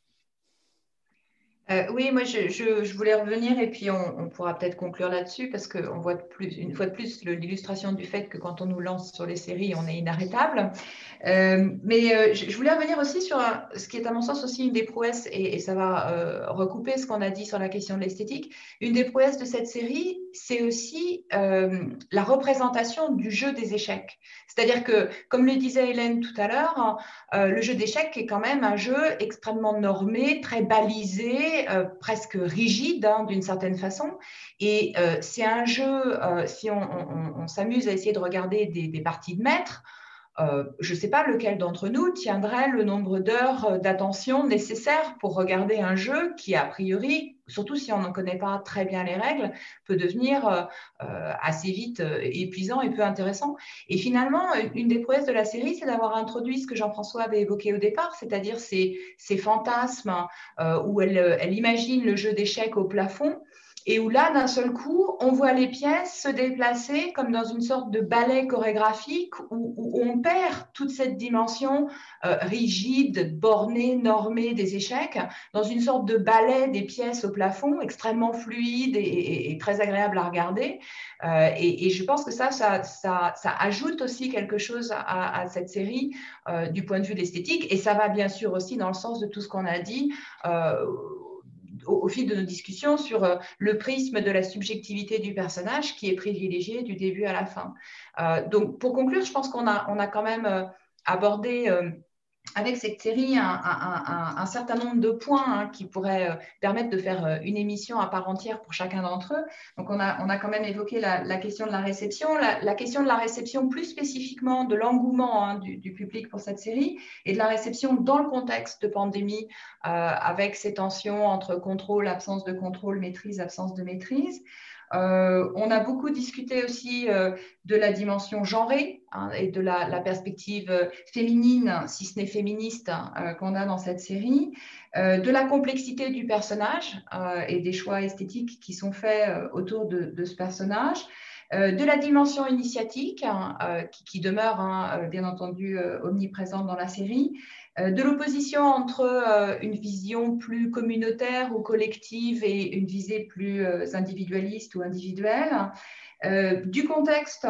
Euh, oui, moi je, voulais revenir et puis on, pourra peut-être conclure là-dessus parce qu'on voit plus, une fois de plus l'illustration du fait que quand on nous lance sur les séries, on est inarrêtable. Euh, mais euh, je, voulais revenir aussi sur ce qui est à mon sens aussi une des prouesses, et, ça va recouper ce qu'on a dit sur la question de l'esthétique. Une des prouesses de cette série, c'est aussi la représentation du jeu des échecs. C'est-à-dire que, comme le disait Hélène tout à l'heure, le jeu d'échecs est quand même un jeu extrêmement normé, très balisé euh, presque rigide hein, d'une certaine façon. Et euh, c'est un jeu, euh, si on, s'amuse à essayer de regarder des, parties de maître, je ne sais pas lequel d'entre nous tiendrait le nombre d'heures d'attention nécessaires pour regarder un jeu qui, a priori, surtout si on n'en connaît pas très bien les règles, peut devenir assez vite épuisant et peu intéressant. Et finalement, une des prouesses de la série, c'est d'avoir introduit ce que Jean-François avait évoqué au départ, c'est-à-dire ces, fantasmes où elle, elle imagine le jeu d'échecs au plafond et où là, d'un seul coup, on voit les pièces se déplacer comme dans une sorte de ballet chorégraphique où, on perd toute cette dimension euh, rigide, bornée, normée des échecs, dans une sorte de ballet des pièces au plafond, extrêmement fluide et, très agréable à regarder. Euh, et, je pense que ça ça, ça, ajoute aussi quelque chose à, cette série euh, du point de vue de l'esthétique. Et ça va bien sûr aussi dans le sens de tout ce qu'on a dit au, fil de nos discussions sur euh, le prisme de la subjectivité du personnage qui est privilégié du début à la fin. Euh, donc, pour conclure, je pense qu'on a, on a quand même euh, abordé avec cette série un, certain nombre de points hein, qui pourraient euh, permettre de faire euh, une émission à part entière pour chacun d'entre eux. Donc, on a, quand même évoqué la, question de la réception, la, question de la réception plus spécifiquement de l'engouement hein, du, public pour cette série et de la réception dans le contexte de pandémie euh, avec ces tensions entre contrôle, absence de contrôle, maîtrise, absence de maîtrise. on a beaucoup discuté aussi de la dimension genrée hein, et de la, perspective féminine, si ce n'est féministe, qu'on a dans cette série, de la complexité du personnage et des choix esthétiques qui sont faits autour de, ce personnage. de la dimension initiatique, hein, qui, demeure hein, bien entendu omniprésente dans la série, euh, de l'opposition entre euh, une vision plus communautaire ou collective et une visée plus euh, individualiste ou individuelle, du contexte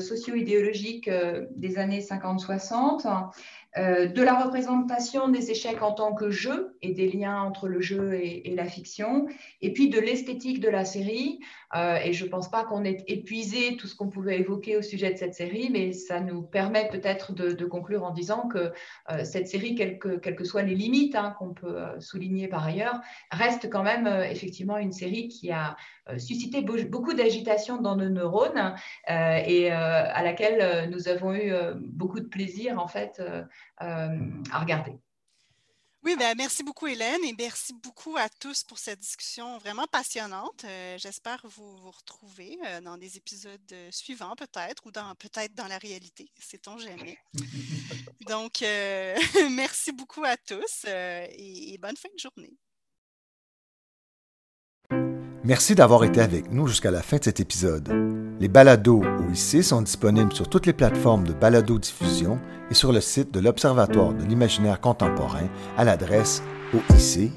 socio-idéologique des années 50-60, de la représentation des échecs en tant que jeu et des liens entre le jeu et, la fiction, et puis de l'esthétique de la série, euh, et je ne pense pas qu'on ait épuisé tout ce qu'on pouvait évoquer au sujet de cette série, mais ça nous permet peut-être de, conclure en disant que euh, cette série, quelles que, soient les limites hein, qu'on peut euh, souligner par ailleurs, reste quand même effectivement une série qui a suscité beaucoup d'agitation dans nos neurones et à laquelle nous avons eu beaucoup de plaisir en fait à regarder. Oui, ben, merci beaucoup Hélène et merci beaucoup à tous pour cette discussion vraiment passionnante. Euh, j'espère vous, vous retrouver euh, dans des épisodes euh, suivants peut-être ou dans peut-être dans la réalité, sait-on jamais. Donc, merci beaucoup à tous et bonne fin de journée. Merci d'avoir été avec nous jusqu'à la fin de cet épisode. Les balados OIC sont disponibles sur toutes les plateformes de balado-diffusion et sur le site de l'Observatoire de l'imaginaire contemporain à l'adresse oic.ucam.ca.